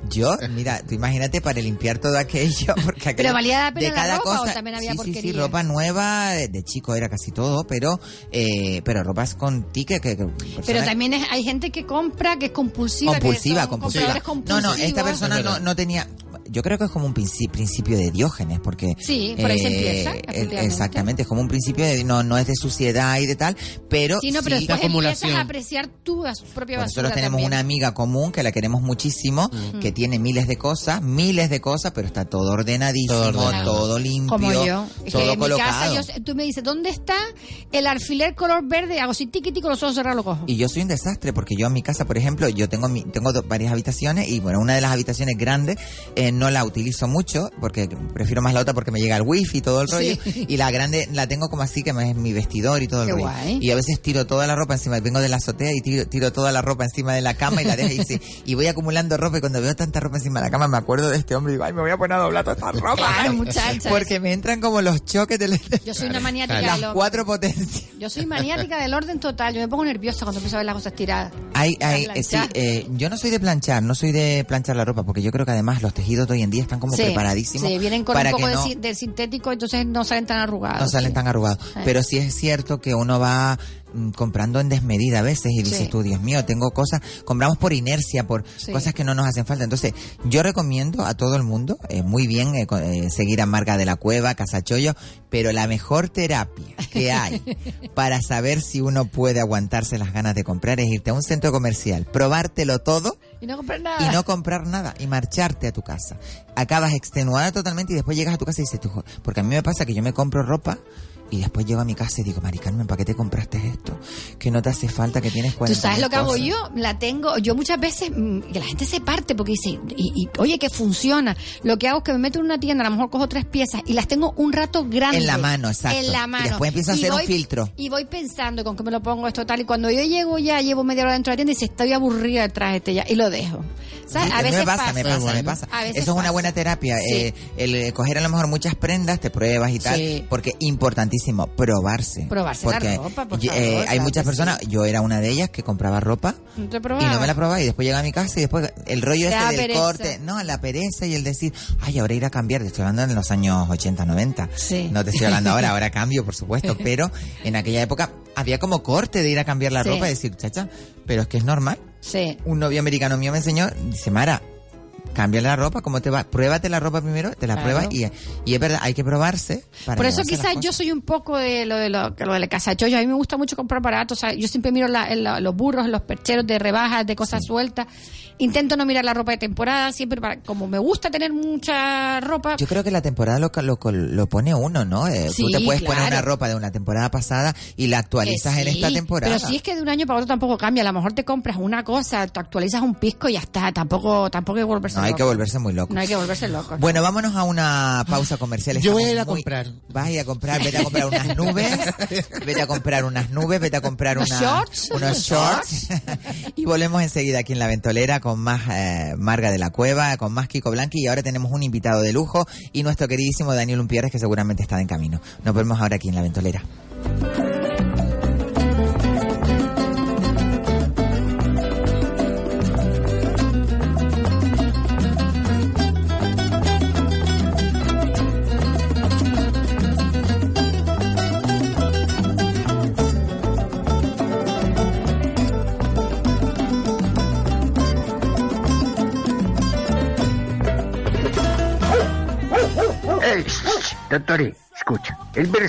yo, mira, tú imagínate para limpiar todo aquello, porque aquello, Pero valía la pena la ropa, ¿o también había sí, sí, sí, ropa nueva, de, de chico era casi todo, pero eh, pero ropas con ticket que, que Pero también es- hay gente que compra, que es compulsiva. compulsiva, compulsiva. No, no, esta persona no, no tenía. Yo creo que es como un princi- principio de Diógenes, porque. Sí, por ahí se empieza, eh, efectivamente. exactamente, es como un principio de. No, no es de suciedad y de tal, pero. Sí, no, pero sí- después acumulación. empiezas a apreciar tu bas- propia basura nosotros tenemos también. una amiga común que la queremos muchísimo, que tiene miles de cosas, miles de cosas, pero está todo ordenadísimo, Todo todo, ordenado. limpio, Como yo. Es que todo en mi casa, colocado. yo tú me dices, ¿dónde está el alfiler color verde? Hago así, tiqui, tiqui, con los ojos cerrados lo cojo. Y yo soy un desastre porque yo en mi casa, por ejemplo, yo tengo mi, tengo do- varias habitaciones y bueno, una de las habitaciones grandes eh, no la utilizo mucho porque prefiero más la otra porque me llega el wifi y todo el rollo y la grande la tengo como así que es mi vestidor y todo el Qué rollo. guay. Y a veces tiro toda la ropa encima, vengo de la azotea y tiro, tiro toda la ropa encima de la cama y la dejo y, sí, y voy acumulando ropa y cuando veo tanta ropa encima de la cama me acuerdo de este hombre y digo, ay, me voy a poner a doblar toda esta ropa. Claro. Porque me entran como los choques de Yo soy una maniática Claro. del las cuatro potencias. Yo soy maniática del orden total. Yo me pongo nerviosa cuando empiezo a ver las cosas tiradas. Hay, Para eh, sí, eh, yo no soy de planchar, no soy de planchar la ropa, porque yo creo que además los tejidos de hoy en día están como Sí, preparadísimos Sí, vienen con para un poco de, del sintético, entonces no salen tan arrugados. no salen sí. tan arrugados. Pero sí es cierto que uno va comprando en desmedida a veces y dices Sí. tú, Dios mío, tengo cosas, compramos por inercia, por Sí. cosas que no nos hacen falta. Entonces, yo recomiendo a todo el mundo, eh, muy bien, eh, eh, seguir a Marga de la Cueva, Casachollo, pero la mejor terapia que hay para saber si uno puede aguantarse las ganas de comprar es irte a un centro comercial, probártelo todo Y no comprar nada. y no comprar nada y marcharte a tu casa. Acabas extenuada totalmente y después llegas a tu casa y dices, tú, porque a mí me pasa que yo me compro ropa y después llego a mi casa y digo, Mari Carmen, ¿para qué te compraste esto? Que no te hace falta, que tienes ¿Tú 40 sabes lo que hago yo? La tengo, yo muchas veces, mm, que la gente se parte porque dice, y, y, oye, que funciona. Lo que hago es que me meto en una tienda, a lo mejor cojo tres piezas y las tengo un rato grande. En la mano, exacto. En la Y mano. después empiezo a hacer un voy- filtro. Y voy pensando con qué me lo pongo esto tal. Y cuando yo llego ya, llevo media hora dentro de la tienda y dice, estoy aburrida detrás de este ya. Y lo dejo. ¿Sabes? A veces me pasa, me pasa, Bueno. me pasa. A veces Eso es una pasa. buena terapia. Sí. eh, el coger a lo mejor muchas prendas, te pruebas y tal, Sí. porque importantísimo, probarse. Probarse la porque ropa, por eh, hay muchas personas, yo era una de ellas que compraba ropa No te y no me la probaba y después llegaba a mi casa y después el rollo Te ese del pereza. corte, no, la pereza y el decir, ay, ahora ir a cambiar, te estoy hablando en los años 80, 90. Sí. No te estoy hablando ahora, ahora cambio, por supuesto, pero en aquella época había como corte de ir a cambiar la Sí. ropa y decir, chacha, pero es que es normal Sí. un novio americano mío me enseñó, dice, Mara, cambia la ropa, ¿cómo te va? Pruébate la ropa primero, te la Claro. pruebas y, y es verdad, hay que probarse. Para Por eso quizás yo soy un poco de lo de lo, lo de la casa chollo. A mí me gusta mucho comprar baratos. O sea, yo siempre miro la- los burros, los percheros de rebajas, de cosas sueltas. Intento no mirar la ropa de temporada, siempre para, como me gusta tener mucha ropa. Yo creo que la temporada lo, lo, lo pone uno, ¿no? Eh, Sí, Tú te puedes poner una ropa de una temporada pasada y la actualizas en esta temporada. Pero si es que de un año para otro tampoco cambia. A lo mejor te compras una cosa, te actualizas un pisco y ya está. Tampoco, tampoco hay que volverse No hay que volverse muy loco. No hay que volverse loco. Bueno, vámonos a una pausa comercial. Yo voy a ir a muy- comprar. Vas a ir a comprar, vete a comprar unas nubes, vete a comprar unas nubes, vete a comprar ¿Unos una- shorts? unos ¿Unos shorts. y volvemos enseguida aquí en La Ventolera con más eh, Marga de la Cueva, con más Kiko Blanqui y ahora tenemos un invitado de lujo y nuestro queridísimo Daniel Umpierres que seguramente está en camino. Nos vemos ahora aquí en La Ventolera.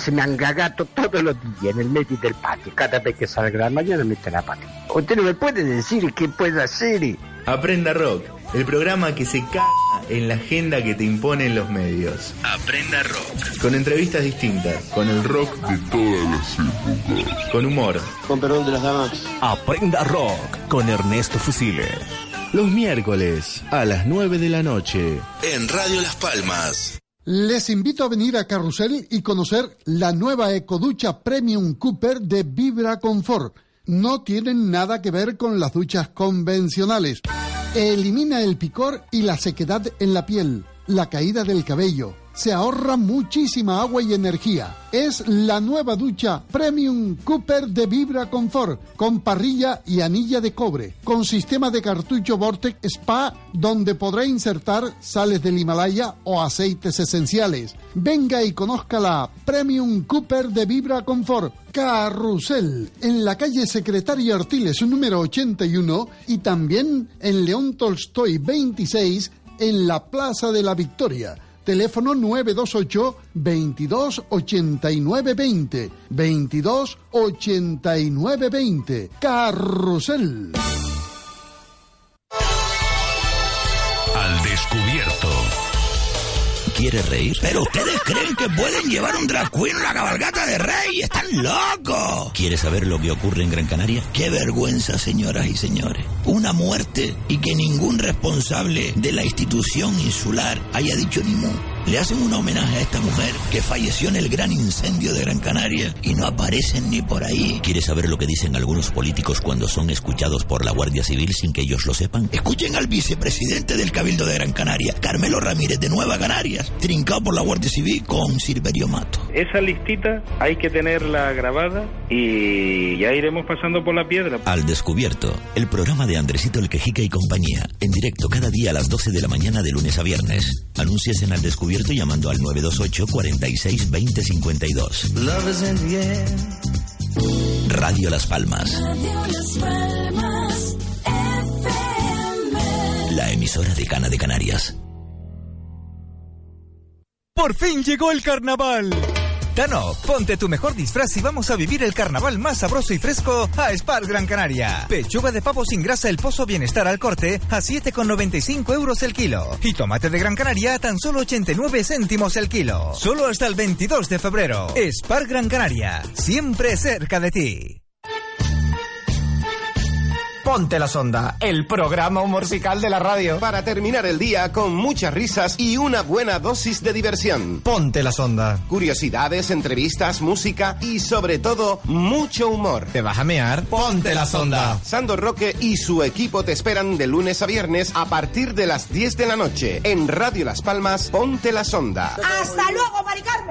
Se me angagato todos los días en el medio del patio. Cada vez que salga la mañana mete la pata. Usted no me puede decir qué puedo hacer. Aprenda Rock, el programa que se caga en la agenda que te imponen los medios. Aprenda Rock. Con entrevistas distintas, con el rock de todas las épocas. Con humor. Con perdón de las damas. Aprenda Rock con Ernesto Fusile. Los miércoles a las 9 de la noche. En Radio Las Palmas. Les invito a venir a Carrusel y conocer la nueva ecoducha Premium Cooper de Vibra Confort. No tienen nada que ver con las duchas convencionales. Elimina el picor y la sequedad en la piel, la caída del cabello. Se ahorra muchísima agua y energía. Es la nueva ducha Premium Cooper de Vibra Confort, con parrilla y anilla de cobre, con sistema de cartucho Vortex Spa, donde podrá insertar sales del Himalaya o aceites esenciales. Venga y conozca la Premium Cooper de Vibra Confort. Carrusel, en la calle Secretaria Artiles número 81 y también en León Tolstoy 26 en la Plaza de la Victoria. Teléfono 928 22 89 20 22 89 20. Carrusel. ¿Quiere reír? Pero ustedes creen que pueden llevar un drag queen a la cabalgata de rey. ¡Están locos! ¿Quiere saber lo que ocurre en Gran Canaria? ¡Qué vergüenza, señoras y señores! Una muerte y que ningún responsable de la institución insular haya dicho ni mu. Le hacen un homenaje a esta mujer que falleció en el gran incendio de Gran Canaria y no aparecen ni por ahí. ¿Quiere saber lo que dicen algunos políticos cuando son escuchados por la Guardia Civil sin que ellos lo sepan? Escuchen al vicepresidente del Cabildo de Gran Canaria, Carmelo Ramírez de Nueva Canarias, trincado por la Guardia Civil con Silverio Mato. Esa listita hay que tenerla grabada y ya iremos pasando por la piedra. Al descubierto, el programa de Andresito el Quejica y compañía, en directo cada día a las 12 de la mañana de lunes a viernes. Anuncias en Al Descubierto llamando al 928 46 20 52. Radio Las Palmas, la emisora de Cana de Canarias. Por fin llegó el carnaval. Gitano, ponte tu mejor disfraz y vamos a vivir el carnaval más sabroso y fresco a Spar Gran Canaria. Pechuga de pavo sin grasa El Pozo Bienestar al corte a 7,95 euros el kilo. Y tomate de Gran Canaria a tan solo 89 céntimos el kilo. Solo hasta el 22 de febrero. Spar Gran Canaria, siempre cerca de ti. Ponte la sonda, el programa musical de la radio. Para terminar el día con muchas risas y una buena dosis de diversión. Ponte la sonda. Curiosidades, entrevistas, música y sobre todo mucho humor. ¿Te vas a mear? Ponte la sonda. Sandor Roque y su equipo te esperan de lunes a viernes a partir de las 10 de la noche. En Radio Las Palmas, Ponte la sonda. ¡Hasta luego, Maricarmen!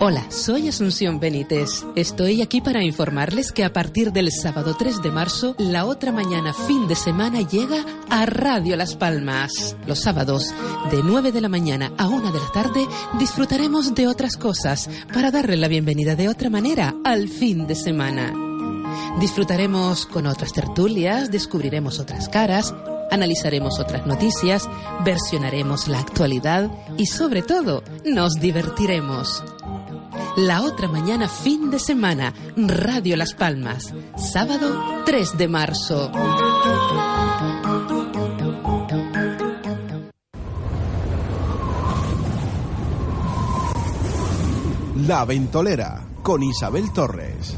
Hola, soy Asunción Benítez. Estoy aquí para informarles que a partir del sábado 3 de marzo, la otra mañana fin de semana llega a Radio Las Palmas. Los sábados, de 9 de la mañana a 1 de la tarde, disfrutaremos de otras cosas para darle la bienvenida de otra manera al fin de semana. Disfrutaremos con otras tertulias, descubriremos otras caras, analizaremos otras noticias, versionaremos la actualidad y sobre todo nos divertiremos. La otra mañana, fin de semana, Radio Las Palmas, sábado 3 de marzo. La Ventolera, con Isabel Torres.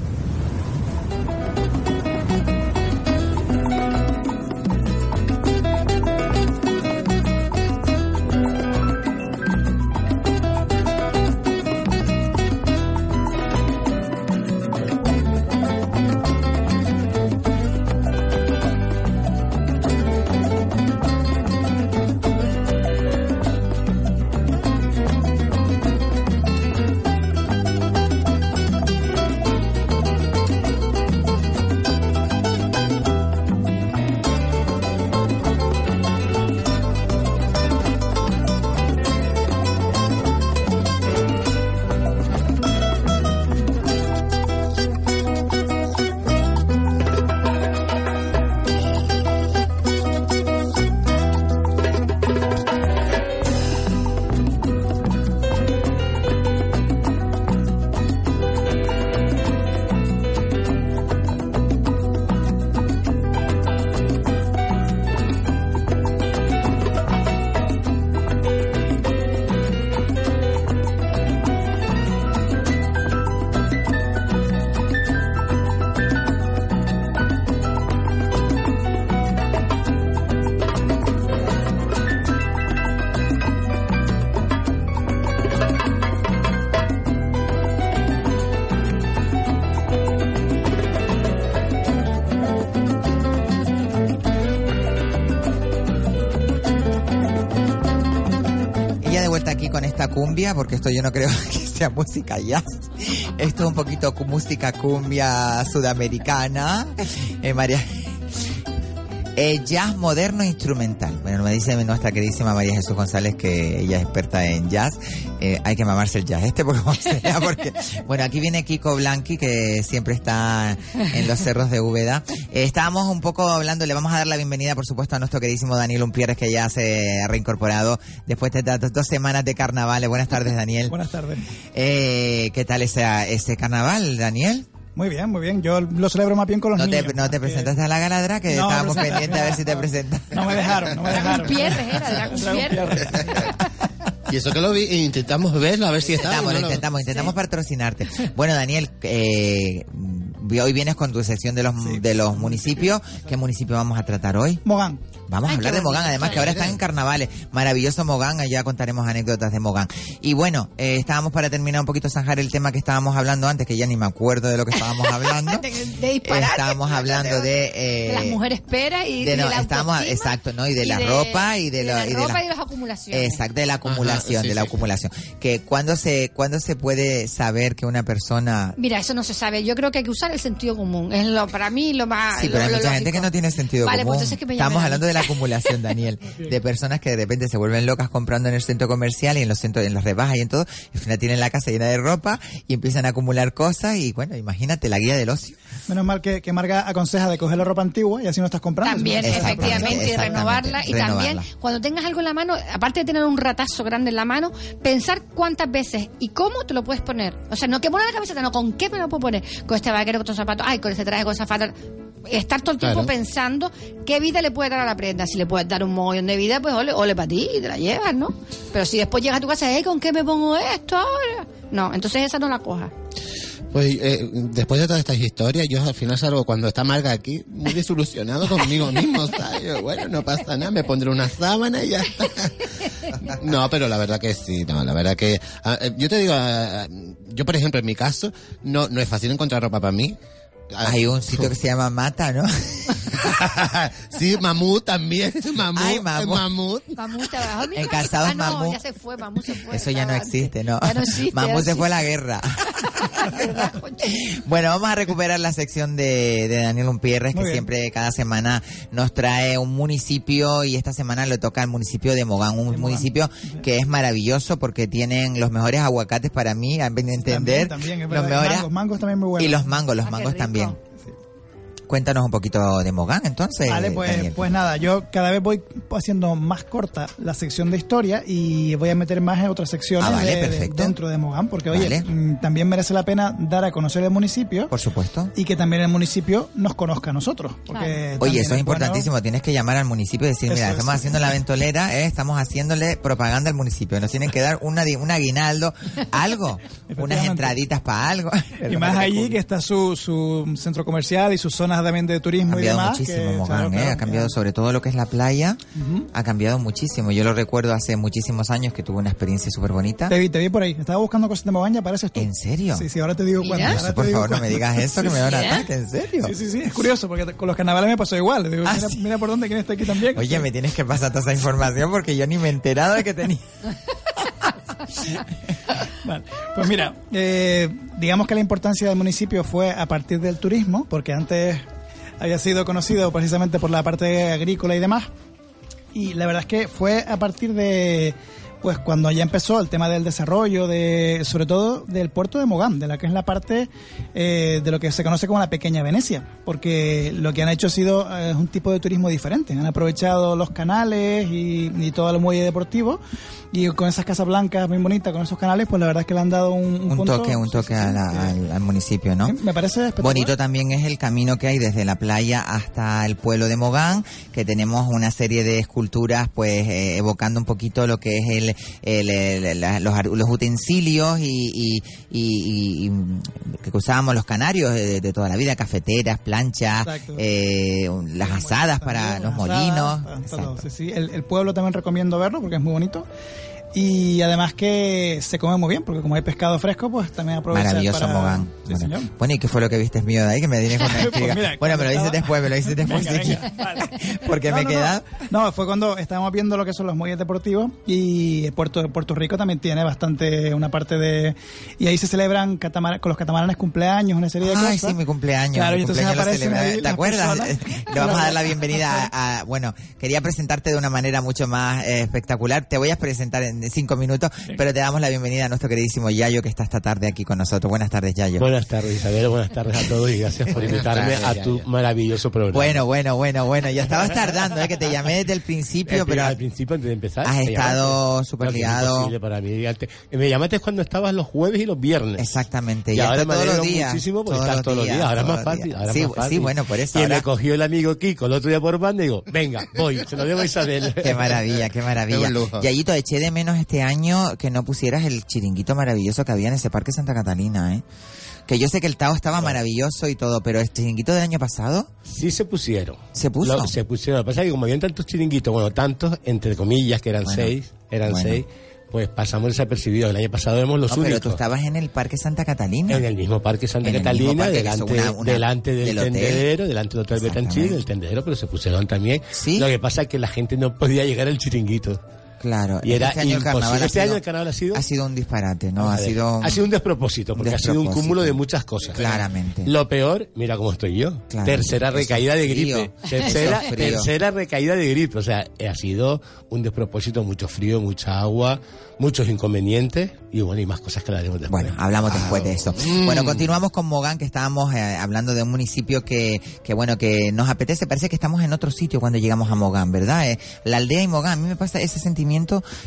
Cumbia, porque esto yo no creo que sea música jazz. Esto es un poquito música cumbia sudamericana. Eh, María. Eh, jazz moderno instrumental. Bueno, me dice nuestra queridísima María Jesús González que ella es experta en jazz. Eh, hay que mamarse el jazz este porque, porque bueno, aquí viene Kiko Blanqui que siempre está en los cerros de Úbeda. Eh, estábamos un poco hablando, le vamos a dar la bienvenida, por supuesto, a nuestro queridísimo Daniel Umpierres que ya se ha reincorporado después de estas dos semanas de carnaval. Buenas tardes, Daniel. Buenas tardes. Eh, ¿Qué tal ese, ese carnaval, Daniel? Muy bien, muy bien. Yo lo celebro más bien con los ¿No te, niños. no te presentaste a la galadra? Que No, estábamos pendientes a ver si te presentas. No me dejaron, no me dejaron. Gutiérrez era, Dragon Gutiérrez. Y eso que lo vi, e intentamos verlo, a ver si estaba. Intentamos, no lo intentamos, intentamos patrocinarte. Bueno, Daniel, eh, hoy vienes con tu sección de los de los municipios. ¿Qué municipio vamos a tratar hoy? Mogán. Vamos a hablar de Mogán, además que ahora están en carnavales. Maravilloso Mogán, ya contaremos anécdotas de Mogán. Y bueno, eh, estábamos para terminar un poquito zanjar el tema que estábamos hablando antes, que ya ni me acuerdo de lo que estábamos hablando. de, de disparate. estábamos hablando de... eh, de las mujeres peras y de de, no, la estábamos, exacto, ¿no? Y de y la de- ropa y de, de la, la y de ropa la- y de las acumulaciones. Exacto, de la acumulación, sí, de la sí. acumulación. Que cuando se, cuando se puede saber que una persona Mira, eso no se sabe. Yo creo que hay que usar el sentido común. Es lo para mí lo más. Sí, lo- pero hay mucha gente que no tiene sentido Vale, común. pues entonces que me Estamos hablando de la acumulación, Daniel, de personas que de repente se vuelven locas comprando en el centro comercial y en los centros, en las rebajas y en todo, y al final tienen la casa llena de ropa y empiezan a acumular cosas y bueno, imagínate la guía del ocio. Menos mal que, que Marga aconseja de coger la ropa antigua y así no estás comprando. También, efectivamente, y renovarla. Y renovarla. también, cuando tengas algo en la mano, aparte de tener un ratazo grande en la mano, pensar cuántas veces y cómo te lo puedes poner. O sea, no que poner la camiseta, no, con qué me lo puedo poner. Con este vaquero, con estos zapatos, ay, con este traje, con esa falda. Estar todo el tiempo Claro. pensando qué vida le puede dar a la prenda. Si le puedes dar un mogollón de vida, pues ole, ole para ti y te la llevas, ¿no? Pero si después llegas a tu casa, ¿eh? ¿con qué me pongo esto ahora? No, entonces esa no la cojas. Pues eh, después de todas estas historias, yo al final salgo cuando está Marga aquí, muy desilusionado conmigo mismo. ¿sabes? Bueno, no pasa nada, me pondré una sábana y ya está. No, pero la verdad que sí, no, la verdad que... ah, eh, yo te digo, ah, yo por ejemplo, en mi caso, no, no es fácil encontrar ropa para mí. Hay un sitio que se llama Mata, ¿no? sí, Mamut también. Mamut, Ay, Mamut. Mamut. Mamut En Calzados ah, no, Mamut. ya se fue, Mamut se fue. Eso ya no existe, ¿no? Ya no existe, Mamú ya se fue a la guerra. Bueno, vamos a recuperar la sección de, de Daniel Umpierres, Muy que bien. siempre cada semana nos trae un municipio y esta semana le toca al municipio de Mogán, un municipio que es maravilloso porque tienen los mejores aguacates para mí, a mi entender. También, también, es los mejores Mangos, mangos también muy buenos. y los mangos, los Ah, mangos rico. También. Cuéntanos un poquito de Mogán, entonces. Vale, pues, Daniel. pues nada, yo cada vez voy haciendo más corta la sección de historia y voy a meter más en otras secciones Ah, vale, de- de- perfecto. dentro de Mogán, porque oye, Vale. mm, también merece la pena dar a conocer el municipio Por supuesto. y que también el municipio nos conozca a nosotros. Porque Oye, eso es bueno- importantísimo. Tienes que llamar al municipio y decir, mira, es, estamos sí, haciendo la ventolera, eh, estamos haciéndole propaganda al municipio. Nos tienen que dar una, un aguinaldo, algo, unas entraditas para algo. Y más allí que está su, su centro comercial y sus zonas también de Ha turismo y cambiado demás. muchísimo, que, Mogán, claro, eh, claro, ha cambiado sobre todo lo que es la playa, Ujú. ha cambiado muchísimo. Yo lo recuerdo hace muchísimos años que tuve una experiencia súper bonita. Te vi, te vi por ahí. Estaba buscando cosas de Mogán y apareces tú. ¿En serio? Sí, sí, ahora te digo cuándo. Eso, te por digo favor, no me digas eso, que me da un sí, ataque, ¿en serio? Sí, sí, sí, es curioso, porque con los carnavales me pasó igual. Digo, Ah, mira, sí. mira por dónde, quién está aquí también. Oye, me tienes que pasar toda esa información porque yo ni me he enterado de que tenía. Vale. Pues mira, eh, digamos que la importancia del municipio fue a partir del turismo, porque antes había sido conocido precisamente por la parte agrícola y demás. Y la verdad es que fue a partir de pues cuando ya empezó el tema del desarrollo de sobre todo del puerto de Mogán, de la que es la parte eh, de lo que se conoce como la pequeña Venecia, porque lo que han hecho ha sido eh, un tipo de turismo diferente, han aprovechado los canales y, y todo el muelle deportivo y con esas casas blancas muy bonitas, con esos canales, pues la verdad es que le han dado un, un Un punto- toque, un toque sí, sí, a la- al, al municipio, ¿no? sí, me parece. Bonito también es el camino que hay desde la playa hasta el pueblo de Mogán, que tenemos una serie de esculturas, pues eh, evocando un poquito lo que es el, el- el- la- los, los utensilios y, y- y- y- y que usábamos los canarios de, de toda la vida, cafeteras, planchas, eh, las asadas para los molinos. para todo, sí, sí. El, el pueblo también recomiendo verlo porque es muy bonito. Y además que se come muy bien, porque como hay pescado fresco, pues también aprovecha Maravilloso para... Mogán. Sí, bueno. Bueno, ¿y qué fue lo que viste mío de ahí? Que me tienes Pues mira, Bueno, me lo dices después, me lo dices después. Venga, sí. venga, vale. Porque No, me no, queda... No. No, fue cuando estábamos viendo lo que son los muelles deportivos y Puerto, Puerto Rico también tiene bastante una parte de... Y ahí se celebran catamar- con los catamaranes cumpleaños, una serie de Ay, cosas. sí, mi cumpleaños. Claro, mi entonces cumpleaños aparecen ahí ¿Te acuerdas? Le vamos a dar la bienvenida a, a- Bueno, quería presentarte de una manera mucho más eh, espectacular. Te voy a presentar en cinco minutos, pero te damos la bienvenida a nuestro queridísimo Yayo, que está esta tarde aquí con nosotros. Buenas tardes, Yayo. Buenas tardes, Isabel. Buenas tardes a todos y gracias por invitarme tardes, a tu maravilloso programa. Bueno, bueno, bueno, bueno. Ya estabas tardando, ¿eh? que te llamé desde el principio, pero al principio antes de empezar. has estado súper es liado. imposible para mí. Me llamaste cuando estabas los jueves y los viernes. Exactamente. Y ya ahora está me todos los días. muchísimo por todos todos los días. días, Ahora es todos más fácil. días. Ahora es Sí, más fácil. sí, bueno, por eso Y ahora- me cogió el amigo Kiko el otro día por banda y digo, venga, voy, se lo debo a Isabel. Qué maravilla, qué maravilla. Es. Yayito, eché de menos menos este año que no pusieras el chiringuito maravilloso que había en ese parque Santa Catalina, ¿eh? Que yo sé que el Tao estaba maravilloso y todo, pero el chiringuito del año pasado... Sí se pusieron. ¿Se puso? Lo- se pusieron. Lo que pasa es que como habían tantos chiringuitos, bueno, tantos, entre comillas, que eran Bueno, seis, eran bueno. seis, pues pasamos desapercibidos. El año pasado éramos los No, pero tú estabas en el parque Santa Catalina. En el mismo parque Santa En Catalina, parque, delante, es una- una- delante del, del tendedero, delante del Hotel Betanchil, del tendedero, pero se pusieron también. Lo que pasa es que la gente no podía llegar al chiringuito. Claro. Y era este año el carnaval ha Este año sido- el carnaval ha sido... Ha sido un disparate, ¿no? Ha sido... ha sido un despropósito, porque ha sido un cúmulo de muchas cosas. Claramente. Lo peor, mira cómo estoy yo. Claro. Tercera recaída de gripe. Tercera, tercera recaída de gripe. O sea, eh, ha sido un despropósito, mucho frío, mucha agua, muchos inconvenientes y bueno, y más cosas que hablaremos después. Bueno, hablamos después de eso. Mm. Bueno, continuamos con Mogán, que estábamos eh, hablando de un municipio que, que, bueno, que nos apetece. Parece que estamos en otro sitio cuando llegamos a Mogán, ¿verdad? Eh, la aldea y Mogán, a mí me pasa ese sentimiento,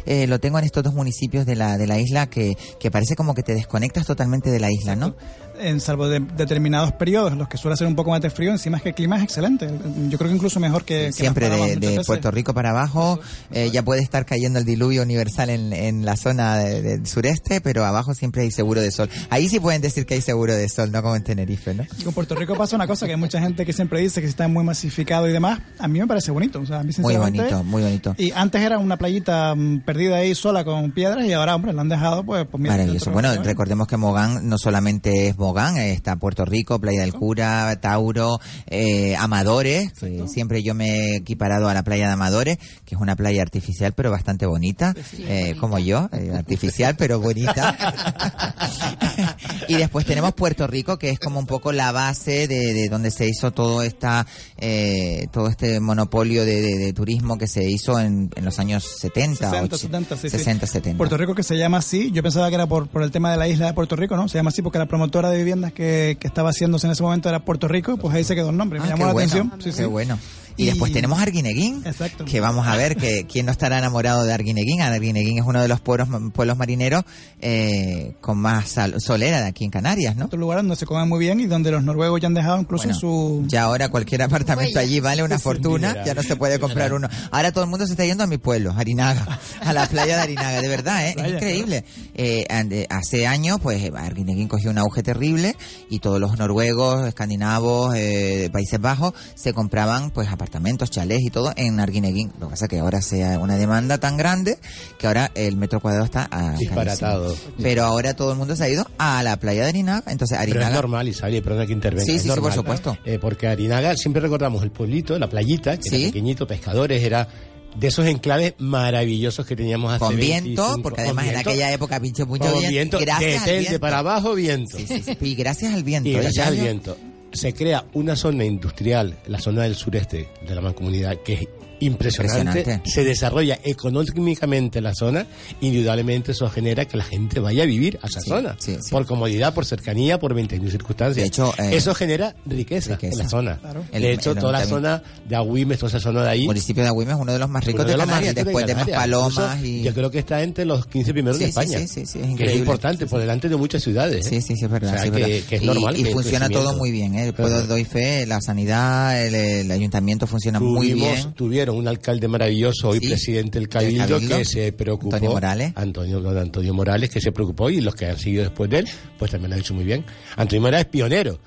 eh, lo tengo en estos dos municipios de la, de la isla, que, que parece como que te desconectas totalmente de la isla, ¿no? En salvo de determinados periodos, los que suele ser un poco más de frío, encima es que el clima es excelente. Yo creo que incluso mejor que... que Siempre de, Puerto veces. Rico para abajo, eh, ya puede estar cayendo el diluvio universal en, en la zona de- del sureste, pero abajo siempre hay seguro de sol. Ahí sí pueden decir que hay seguro de sol, no como en Tenerife, ¿no? Y con Puerto Rico pasa una cosa que hay mucha gente que siempre dice que está muy masificado y demás. A mí me parece bonito. O sea, a mí Muy bonito, muy bonito. Y antes era una playita mm, perdida ahí sola con piedras y ahora, hombre, la han dejado, pues, pues mira. Maravilloso. Bueno, que recordemos que Mogán no solamente es Mogán, eh, está Puerto Rico, Playa del Cura, Tauro, eh, Amadores. siempre yo me he equiparado a la playa de Amadores, que es una playa artificial pero bastante bonita, eh, como yo, eh, artificial pero bonita. y después tenemos Puerto Rico, que es como un poco la base de, de donde se hizo todo esta eh, todo este monopolio de, de- de turismo que se hizo en, en los años 70, 60, 80, 70, sí, sí. 60, 70. Puerto Rico que se llama así, yo pensaba que era por, por el tema de la isla de Puerto Rico, ¿no? Se llama así porque la promotora de viviendas que, que estaba haciéndose en ese momento era Puerto Rico, pues ahí se quedó el nombre. Me Ah, llamó la bueno, atención. Sí, qué sí. bueno. Y, Y- después tenemos Arguineguín, Exacto. que vamos a ver que quién no estará enamorado de Arguineguín. Arguineguín es uno de los pueblos, pueblos marineros eh, con más sal- solera de aquí en Canarias, ¿no? Otro lugar donde se come muy bien y donde los noruegos ya han dejado incluso Bueno, su... Ya ahora cualquier apartamento allí vale una fortuna, ya no se puede comprar uno. Ahora todo el mundo se está yendo a mi pueblo, Arinaga, a la playa de Arinaga, de verdad, ¿eh? es increíble. Eh, and- eh, hace años, pues Arguineguín cogió un auge terrible y todos los noruegos, escandinavos, eh, de Países Bajos, se compraban pues apartamentos, chalés y todo en Arguineguín. Lo que pasa es que ahora sea una demanda tan grande que ahora el metro cuadrado está a Disparatado. Pero ahora todo el mundo se ha ido a la playa de Arinaga, entonces Pero es Arinaga... normal, Isabel, perdona que intervenga. Sí, sí, sí, por supuesto. Eh, porque Arinaga siempre recordamos el pueblito, la playita, que Sí. era pequeñito, pescadores, era de esos enclaves maravillosos que teníamos hace con viento, 25 porque además en aquella época pinche mucho con viento, viento, gracias de al viento. para abajo, viento. Sí, sí, sí. Y gracias al viento. Y ¿eh? gracias al viento se crea una zona industrial, la zona del sureste de la mancomunidad, que es impresionante. Impresionante. Se desarrolla económicamente la zona, indudablemente eso genera que la gente vaya a vivir a esa Sí, zona. sí, sí. Por comodidad, por cercanía, por 20.000 circunstancias. De hecho, eh, eso genera riqueza, riqueza. en la zona. Claro. De hecho, el toda la zona de Agüimes, toda esa zona de ahí. El municipio de Agüimes es uno de los más ricos de más Canarias, ricos después de, Canarias. Incluso y... Yo creo que está entre los 15 primeros Sí, de España. sí, sí, sí, es que es importante, por delante de muchas ciudades. ¿eh? Sí, sí, sí, es verdad. O sea, sí, es que, verdad. que es Y- normal. Y, que funciona todo muy bien, ¿eh? Puedo, doy fe, la sanidad, el, el ayuntamiento funciona muy bien. Tuvieron un alcalde maravilloso, hoy Sí. presidente del Cabildo, que se preocupó. Antonio Morales. Antonio, don Antonio Morales, que se preocupó y los que han seguido después de él, pues también lo han hecho muy bien. Antonio Morales es pionero.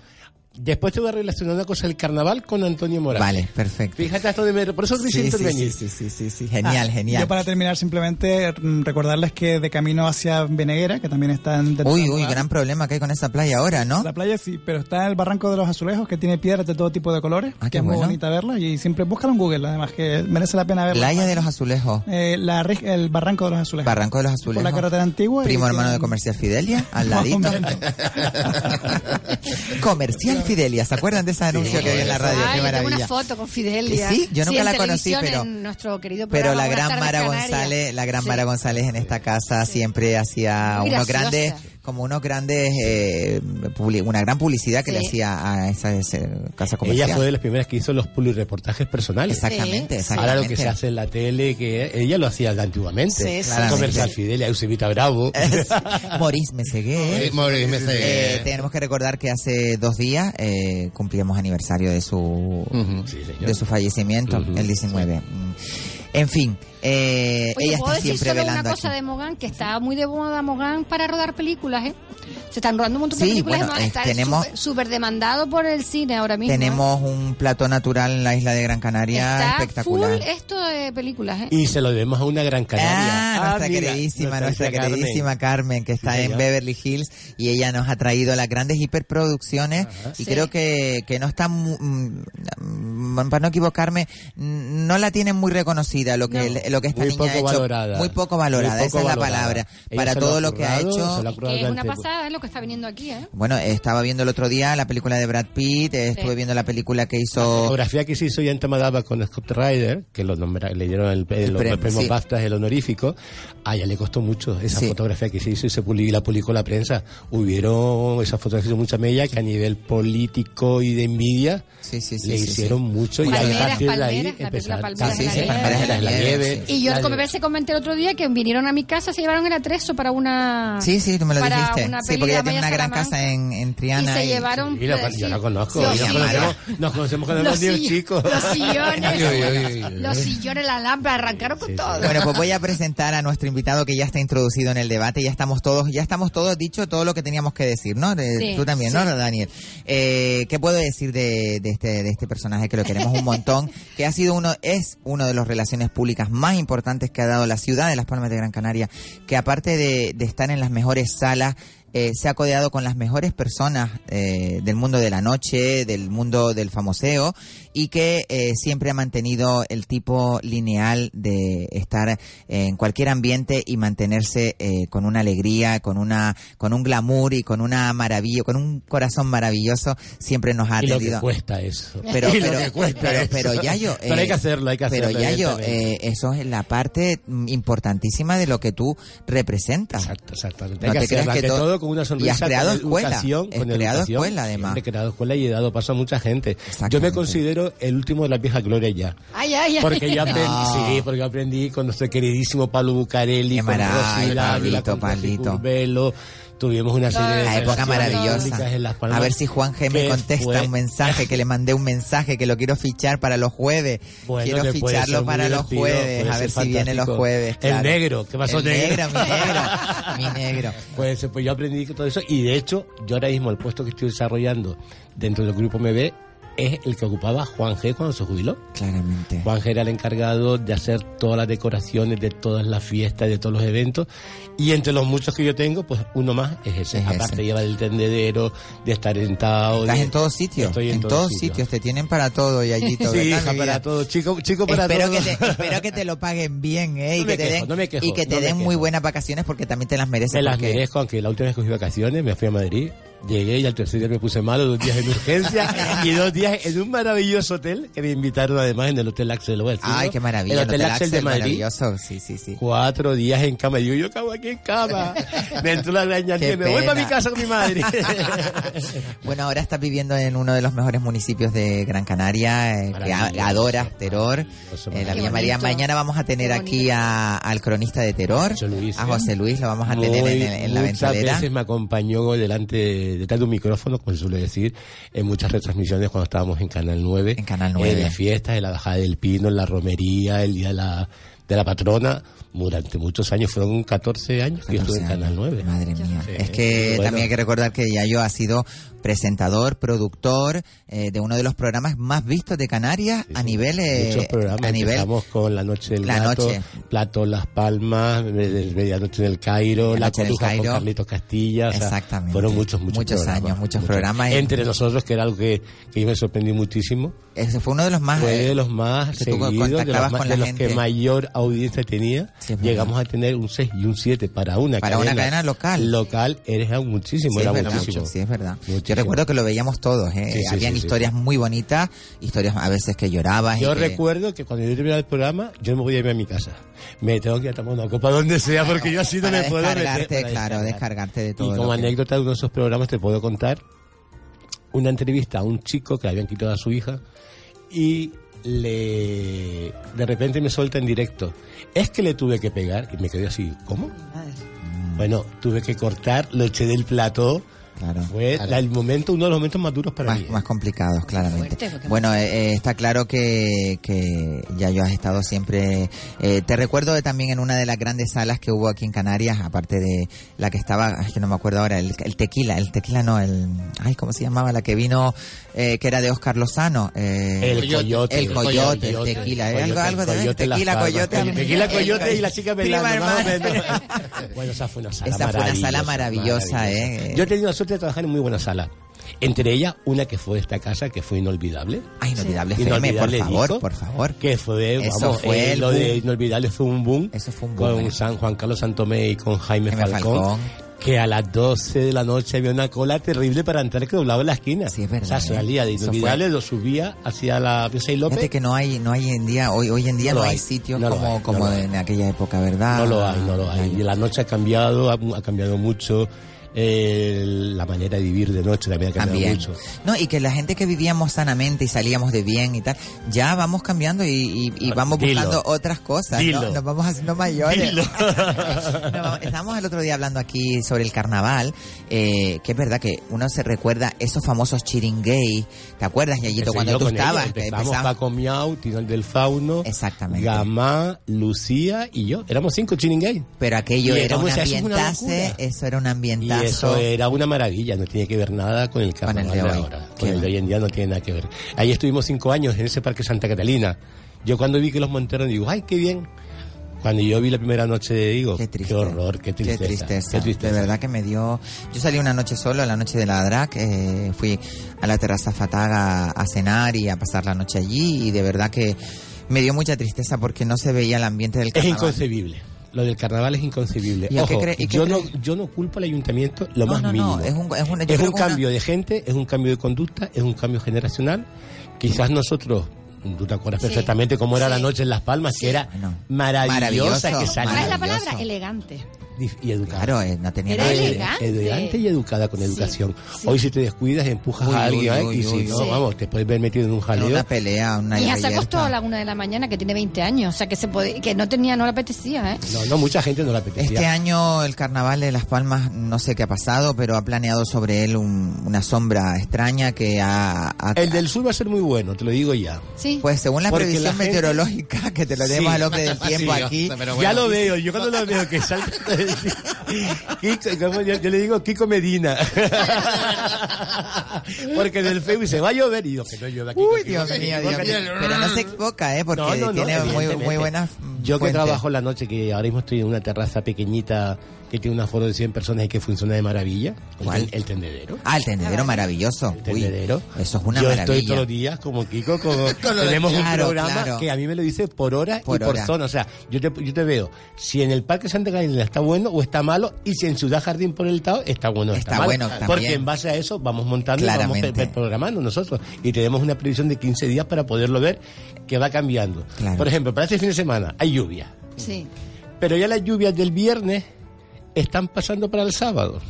Después te voy a relacionar una cosa, el carnaval con Antonio Morales. Vale, perfecto. Fíjate hasta donde me... Por eso quise Sí, sí, intervenir. sí, sí, sí, sí, genial, Ah, genial. Yo para terminar simplemente mm, recordarles que de camino hacia Veneguera, que también está en... Uy, uy, gran problema que hay con esa playa ahora, ¿no? La playa sí, pero está en el Barranco de los Azulejos, que tiene piedras de todo tipo de colores, Ah, que qué es muy bonita verla y siempre búscalo en Google, además que merece la pena verla. Playa de los Azulejos. Eh, la, el Barranco de los Azulejos. Barranco de los Por Azulejos. la carretera antigua. y Primo hermano tiene- de Comercial Fidelia, al ladito. hombre, Fidelia, ¿se acuerdan de ese anuncio que había en la radio? Ay, Qué yo tengo maravilla. una foto con Fidelia. Sí, yo nunca la conocí, pero- nuestro querido Pero la gran Mara. González, la gran. Mara González en esta casa siempre hacía unos grandes, como unos grandes, eh, publi- una gran publicidad que le hacía a esa, esa casa comercial. Ella fue de las primeras que hizo los publireportajes personales. Exactamente, Sí. exactamente. Ahora lo que se hace en la tele, que ella lo hacía antiguamente. Sí. Comercial Fidelia, Eusebita Bravo. Maurice Meseguer. Eh, Maurice Meseguer. Eh, tenemos que recordar que hace dos días eh, cumplíamos aniversario de su de su fallecimiento, el 19. Mm. En fin, eh, Oye, ella ¿puedo está decir siempre solo velando una aquí. cosa de Mogán? Que está muy de moda Mogán para rodar películas, ¿eh? Se están rodando un montón de Sí, películas. bueno, ¿no? está tenemos- súper- demandado por el cine ahora mismo. ¿eh? Tenemos un plato natural en la isla de Gran Canaria Está espectacular. full esto de películas, ¿eh? Y se lo debemos a una gran canaria. Ah, nuestra mira, queridísima, nuestra, Carmen. queridísima Carmen, que está Sí, en. Beverly Hills y ella nos ha traído las grandes hiperproducciones y Sí. creo que, que no está, mu- mm, para no equivocarme, mm, no la tienen muy reconocida lo que, lo que esta Muy niña ha poco hecho. valorada. Muy poco valorada, Muy esa poco es la valorada. palabra. Ella para lo todo ha lo que ha hecho. lo Que es una pasada, es lo que está viniendo aquí, ¿eh? Bueno, estaba viendo el otro día la película de Brad Pitt, eh, estuve Sí. viendo la película que La hizo... fotografía que se hizo ya en Tamadaba con Scott Ryder, que lo nombra- le dieron el, el, premio, los premios sí. BAFTA, el honorífico, a ella le costó mucho esa Sí. fotografía que se hizo y se publicó, la publicó la prensa. Hubieron esas fotografías de mucha mella que a nivel político y de envidia Sí, sí, sí, le sí, sí. hicieron mucho y a partir de ahí palmeras, la la nieve. Y yo se comenté el otro día que vinieron a mi casa, se llevaron el atrezo para una... Sí, sí, tú me lo para dijiste. una Sí, porque ella tiene una gran casa en, en Triana. Y se llevaron... Lo- pues, yo la conozco, Los nos sillones. conocemos, nos conocemos cuando Los éramos niños chicos. Los sillones, los sillones, la lámpara, arrancaron con todo. Bueno, pues voy a presentar a nuestro invitado que ya está introducido en el debate. Ya estamos todos, ya estamos todos dicho todo lo que teníamos que decir, ¿no? De- Sí, Tú también, sí. ¿no, Daniel? Eh, ¿Qué puedo decir de, de este, de este personaje que lo queremos un montón? Que ha sido uno, es uno de los públicas más importantes que ha dado la ciudad de Las Palmas de Gran Canaria. Que aparte de, de estar en las mejores salas, eh, se ha codeado con las mejores personas eh, del mundo de la noche, del mundo del famoseo, y que eh, siempre ha mantenido el tipo lineal de estar en cualquier ambiente y mantenerse eh, con una alegría, con una, con un glamour y con una maravilla, con un corazón maravilloso, siempre nos ha Y lo que cuesta eso. Pero, Y lo pero, que cuesta pero, eso. pero Yayo, Pero hay eh, que hacerlo, hay que hacerlo. Pero Yayo, evidentemente. eh, eso es la parte mm, importantísima de lo que tú representas. Exacto, exactamente. No Hay que te creas hacerlo, que todo- todo con una sonrisa. Y has creado con escuela. educación, Has con creado educación. escuela, además. He creado escuela y he dado paso a mucha gente. Yo me considero el último de la vieja gloria ya. Ay, ay, ay. Porque yo aprendí, No. sí, porque yo aprendí con nuestro queridísimo Pablo Bucarelli, Qué con Rosy. Curbelo. Tuvimos una serie de La época maravillosa. públicas en Las Palmas A ver si Juan G me contesta fue- un mensaje, que le mandé un mensaje, que lo quiero fichar para los jueves. Bueno, quiero ficharlo para los jueves, a ver si viene los jueves. El negro, ¿qué pasó, El negro? negro, mi negro, mi negro. Pues, pues yo aprendí todo eso y de hecho yo ahora mismo el puesto que estoy desarrollando dentro del grupo MB es el que ocupaba Juan G cuando se jubiló. Claramente. Juan G era el encargado de hacer todas las decoraciones de todas las fiestas, de todos los eventos y entre los muchos que yo tengo, pues uno más es ese. Es Aparte ese. lleva el tendedero, de estar sentado. Estás de- en todos sitios, Estoy en, todos sitios. te tienen para todo, Yayito. Sí, ¿verdad, hija, para todo, chico, chico para espero todo. Que te, espero que te lo paguen bien, ¿eh? Y No que me te quejo, den, no me quejo, y que te no den muy buenas vacaciones porque también te las mereces. Me las porque- merezco, aunque la última vez que fui vacaciones me fui a Madrid, llegué y al tercer día me puse malo, dos días en urgencia y dos días en un maravilloso hotel que me invitaron además en el Hotel Axel West. Ay, ¿no? qué maravilla. El Hotel, Axel, de Madrid. maravilloso. Sí, sí, sí. Cuatro días en cama. Y digo, yo acabo aquí en cama. me entró la araña Qué que me voy para mi casa con mi madre. Bueno, ahora estás viviendo en uno de los mejores municipios de Gran Canaria, eh, que adoras Teror, eh, la Villa María. Mañana vamos a tener aquí a- al cronista de Teror, a José Luis, lo vamos a tener Muy- en, la muchas ventolera. veces me acompañó delante detrás de un micrófono, como se suele decir, en muchas retransmisiones cuando estábamos en Canal 9. En Canal 9. En las fiestas, en la bajada del pino, en la romería, el día de la, de la patrona. Durante muchos años, fueron 14 años que yo estuve en 14 Canal 9. Madre mía. Sí, Es que bueno. también hay que recordar que Yayo ha sido presentador, productor eh, de uno de los programas más vistos de Canarias a nivel eh, Muchos programas. a nivel Empezamos con La Noche del La Gato, Noche. Plato Las Palmas, Me- Medianoche en el Cairo, La La Coruja con. Carlitos Castilla. o sea, Exactamente. Fueron muchos, muchos, Muchos programas. años, muchos programas. Entre nosotros, que era algo que, que me sorprendí muchísimo. Ese fue uno de los más Fue eh, de los más seguidos, de los, más- de los que mayor audiencia tenía. Sí, Llegamos a tener un 6 y un 7 para una Para una cadena local. Local, era muchísimo, Sí, era muchísimo. mucho, sí, es verdad. Yo recuerdo que lo veíamos todos, ¿eh? Sí, sí, Habían sí, sí. historias muy bonitas, historias a veces que llorabas. y Yo que- recuerdo que cuando yo terminaba el programa, yo no me voy a irme a mi casa. Me tengo que ir a tomar una copa donde sea, porque yo así no me puedo meter. claro, descargar. descargarte de todo. Y como anécdota de uno de esos programas te puedo contar una entrevista a un chico que le habían quitado a su hija y le de repente me suelta en directo. Es que le tuve que pegar y me quedé así, ¿cómo? Bueno, tuve que cortar, lo eché del plató Claro. Fue el momento, uno de los momentos más duros para más, mí. más complicados, claramente. Fuerte, Bueno, eh, eh, está claro que, que ya yo has estado siempre. eh, te recuerdo de también en una de las grandes salas que hubo aquí en Canarias, aparte de la que estaba, ay, que no me acuerdo ahora, el, el tequila, el tequila no, el, ay, ¿cómo se llamaba? La que vino, eh, que era de Oscar Lozano. eh, El coyote. el El coyote, el coyote. tequila, El algo, coyote, algo de tequila, coyote. El tequila, el coyote y la chica prima bailando, más o hermana. menos. Bueno, esa fue una sala Esa fue una sala maravillosa, maravillosa, ¿eh? Yo he tenido la suerte de trabajar en muy buenas salas. Entre ellas, una que fue esta casa, que fue inolvidable. Ah, Inolvidable FM, por favor, por favor. Que fue, Eso vamos, fue eh, el lo de. Inolvidable fue un boom. Eso fue un Con boom, eh. San Juan Carlos Santomé y con Jaime, Jaime Falcón, Falcón. Que a las 12 de la noche había una cola terrible para entrar que doblaba en la esquina. Sí, es verdad, O sea, eh. salía de Inolvidable, lo subía hacia la Piensa y López. Fíjate que no hay, no hay en día, hoy, hoy en día No no, hay hay, sitios no como, hay, no como hay. en aquella época, ¿verdad? No lo hay, no lo hay. Y la noche ha cambiado, ha, ha cambiado mucho. Eh, la manera de vivir de noche también ha cambiado También. mucho. No, y que la gente que vivíamos sanamente y salíamos de bien y tal, ya vamos cambiando y, y- y vamos Dilo. buscando otras cosas, ¿no? Nos vamos haciendo mayores. No, estábamos el otro día hablando aquí sobre el carnaval, eh, que es verdad que uno se recuerda esos famosos chiringuey, ¿te acuerdas, Yayito, cuando tú estabas? Empezamos empezamos- Paco Miau, Tinal del Fauno, Exactamente. Gamá, Lucía y yo. Éramos cinco chiringuey. Pero aquello Y era un eso locura. eso era un Y eso era una maravilla, no tiene que ver nada con el carnaval el de hoy. ahora. Qué Con el de hoy en día no tiene nada que ver. Ahí estuvimos cinco años en ese parque Santa Catalina. Yo cuando vi que los montaron digo, ay, qué bien. Cuando yo vi la primera noche digo, qué, horror, qué Qué tristeza. tristeza. qué tristeza. De verdad que me dio. Yo salí una noche solo, la noche de la DRAC. eh, fui a la terraza Fataga a cenar y a pasar la noche allí. Y de verdad que me dio mucha tristeza porque no se veía el ambiente del Es carnaval. inconcebible. Lo del carnaval es inconcebible. ¿Y a qué Ojo, cree- y qué yo, no, yo no culpo al ayuntamiento lo No, más no, mínimo. no, es un- es un- Es una- cambio de gente, es un cambio de conducta, es un cambio generacional. Quizás nosotros, tú te acuerdas Sí. perfectamente cómo era la noche en Las Palmas, que era maravillosa, que ¿Cuál es salía la palabra? Elegante. Y educada. Claro, eh, no tenía Era elegante. Elegante y educada con educación. sí. Hoy si te descuidas empujas Uy, a alguien uy, ¿eh? uy, y si uy, no, sí. vamos, te puedes ver metido en un En jaleo. una pelea, una hija se acostó a la una de la mañana, que tiene 20 años, o sea que se podía, que no tenía, no le apetecía, ¿eh? No, no, mucha gente no la apetecía. Este año el carnaval de Las Palmas, no sé qué ha pasado, pero ha planeado sobre él un- una sombra extraña que ha... ha- El del sur va a ser muy bueno, te lo digo ya. Sí. pues según la Porque previsión la gente- meteorológica, que te lo demos Sí. al hombre del tiempo Sí, aquí. ya lo veo, yo cuando lo veo que salta Kiko, yo, yo le digo Kiko Medina. Porque en el Facebook se va a llover y yo que no llueve aquí. Uy, Dios mío, Dios mío. Pero no se equivoca, ¿eh? Porque No, no, no, tiene muy, muy buenas Yo que fuentes. trabajo en la noche, que ahora mismo estoy en una terraza pequeñita que tiene un aforo de 100 personas y que funciona de maravilla. El ¿Cuál? El, tendedero. Ah, el tendedero maravilloso. El tendedero. Uy, eso es una Yo maravilla. estoy todos los días como Kiko, como tenemos Claro, un programa claro. que a mí me lo dice por hora Por y por hora. zona. O sea, yo te, yo te veo si en el Parque Santa Catalina está bueno o está malo y si en Ciudad Jardín por el Tao está bueno o Está está, malo. bueno también. Porque en base a eso vamos montando y vamos programando nosotros. Y tenemos una previsión de 15 días para poderlo ver que va cambiando. Claro. Por ejemplo, para este fin de semana hay lluvia. Sí. Pero ya las lluvias del viernes están pasando para el sábado.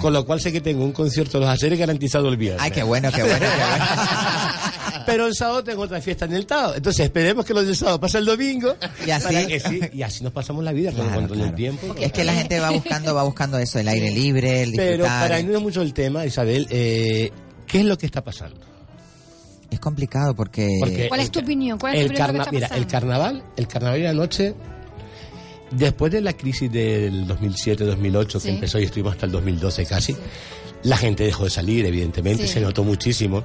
Con lo cual sé que tengo un concierto de los Aceres garantizado el viernes. Ay, qué bueno, qué bueno, qué bueno. Pero el sábado tengo otra fiesta en el Tao. Entonces esperemos que los del sábado pasen el domingo. Y así- para que sí, y así nos pasamos la vida Claro, con- el tiempo. Es que la gente va buscando, va buscando eso, el aire libre, el Pero disfrutar. para no es mucho el tema, Isabel, eh, ¿qué es lo que está pasando? Es complicado porque... Porque ¿Cuál es tu opinión? ¿Cuál es tu el, carna- que mira, el carnaval, el carnaval de la noche, después de la crisis del 2007-2008 Sí. que empezó y estuvimos hasta el 2012 casi, la gente dejó de salir, evidentemente, Sí. se notó muchísimo.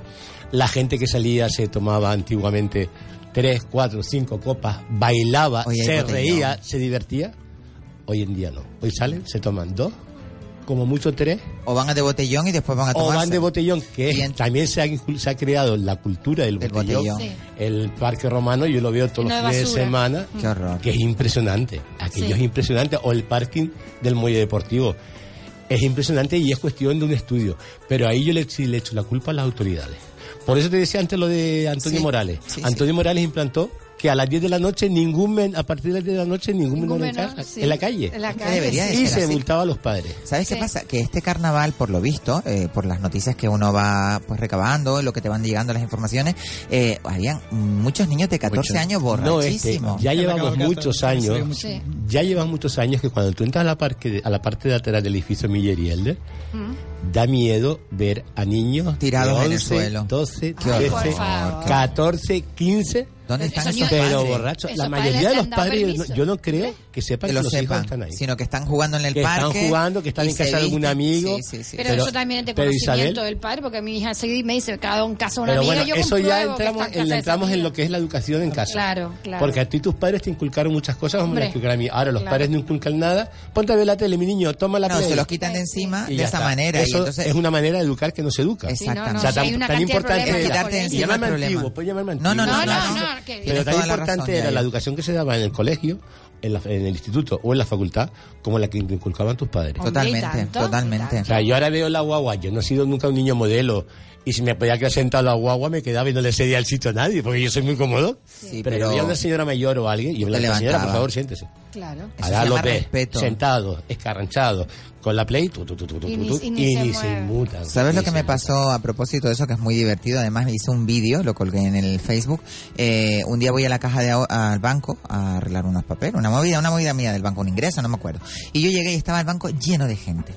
La gente que salía se tomaba antiguamente tres, cuatro, cinco copas, bailaba, se reía, se divertía. Hoy en día no. Hoy salen, se toman dos, como mucho tres, O van a de botellón y después van a o tomar... van de botellón, que también se ha, incul- se ha creado la cultura del El botellón. botellón. Sí. El parque romano, yo lo veo todos los fines de semana, Qué horror. que es impresionante. Aquello Sí. es impresionante. O el parking del muelle deportivo. Es impresionante y es cuestión de un estudio. Pero ahí yo le, echo la culpa a las autoridades. Por eso te decía antes lo de Antonio Sí, Morales. sí, Antonio Morales implantó que a las 10 de la noche ningún men, a partir de las 10 de la noche ningún, Ningún menor en menor, casa, sí. en la calle. En la calle, debería. Y se así. multaba a los padres. ¿Sabes qué pasa? Que este carnaval, por lo visto, eh, por las noticias que uno va pues recabando, lo que te van llegando las informaciones, eh, habían muchos niños de 14 Mucho. años No, este, borrachísimos. ya llevamos muchos años. Sí. ya llevamos muchos años que cuando tú entras a la, parque, a la parte de atrás del edificio Miller y Elder, Mm. da miedo ver a niños Tirados en el 11, suelo. 12, Qué horror. 13, Por favor. 14, 15. ¿Dónde están esos Pero padres? borrachos. Esos La mayoría que de los padres, yo no creo que sepan que que, lo los hijos sepan, están ahí. sino que están jugando en el que parque. están jugando, que están en casa de algún amigo. Sí, sí, sí. Pero, Pero- eso también es de pero conocimiento Isabel- del padre, porque mi hija seguida me dice, cada un caso una Pero amiga, bueno, yo eso ya que entramos, entramos en lo que es la educación en casa. Claro, claro. Porque a ti tus padres te inculcaron muchas cosas, como me las inculcaron a mí. Ahora los padres no inculcan nada. Ponte a ver la tele, mi niño, toma la No, se los quitan de encima de esa manera. Eso es una manera de educar que no se educa. Exactamente. O sea, tan, importante con quitarte encima llámame el problema. antiguo, puedes llamarme No, no, no, Pero tan la importante era la educación que se daba en el colegio, en, la- en el instituto o en la facultad, como la que inculcaban tus padres. Totalmente, totalmente. O sea, yo ahora veo la guagua, yo no he sido nunca un niño modelo. Y si me podía quedar sentado en la guagua, me quedaba y no le cedía el sitio a nadie, porque yo soy muy cómodo. Sí, pero, pero- yo veía a una señora mayor o alguien, y yo le señora, por favor, siéntese. Claro. Ahora se lo respeto. sentado, escarranchado, con la play, tu, tu, tu, tu, tu, Y ni- tu, y ni se mueve. inmutan. ¿Sabes lo Ni que se me pasó a propósito de eso? Que es muy divertido. Además, hice un vídeo, lo colgué en el Facebook. Eh, un día voy a la caja de al banco a arreglar unos papeles, una movida, una movida mía del banco, un ingreso, no me acuerdo. Y yo llegué y estaba el banco lleno de gente.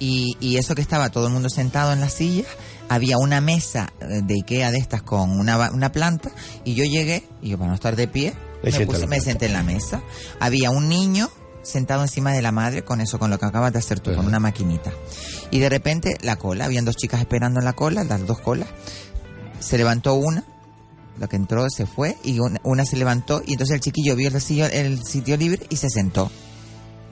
Y, y eso que estaba todo el mundo sentado en la silla, había una mesa eh, de Ikea de estas con una, una planta, y yo llegué, y yo para no estar de pie, Me me, puse- me senté en la mesa. Había un niño sentado encima de la madre con eso, con lo que acabas de hacer tú, con una maquinita. Y de repente la cola, habían dos chicas esperando en la cola, las dos colas. Se levantó una, la que entró se fue, y una, una se levantó, y entonces el chiquillo vio el sitio, el sitio libre y se sentó.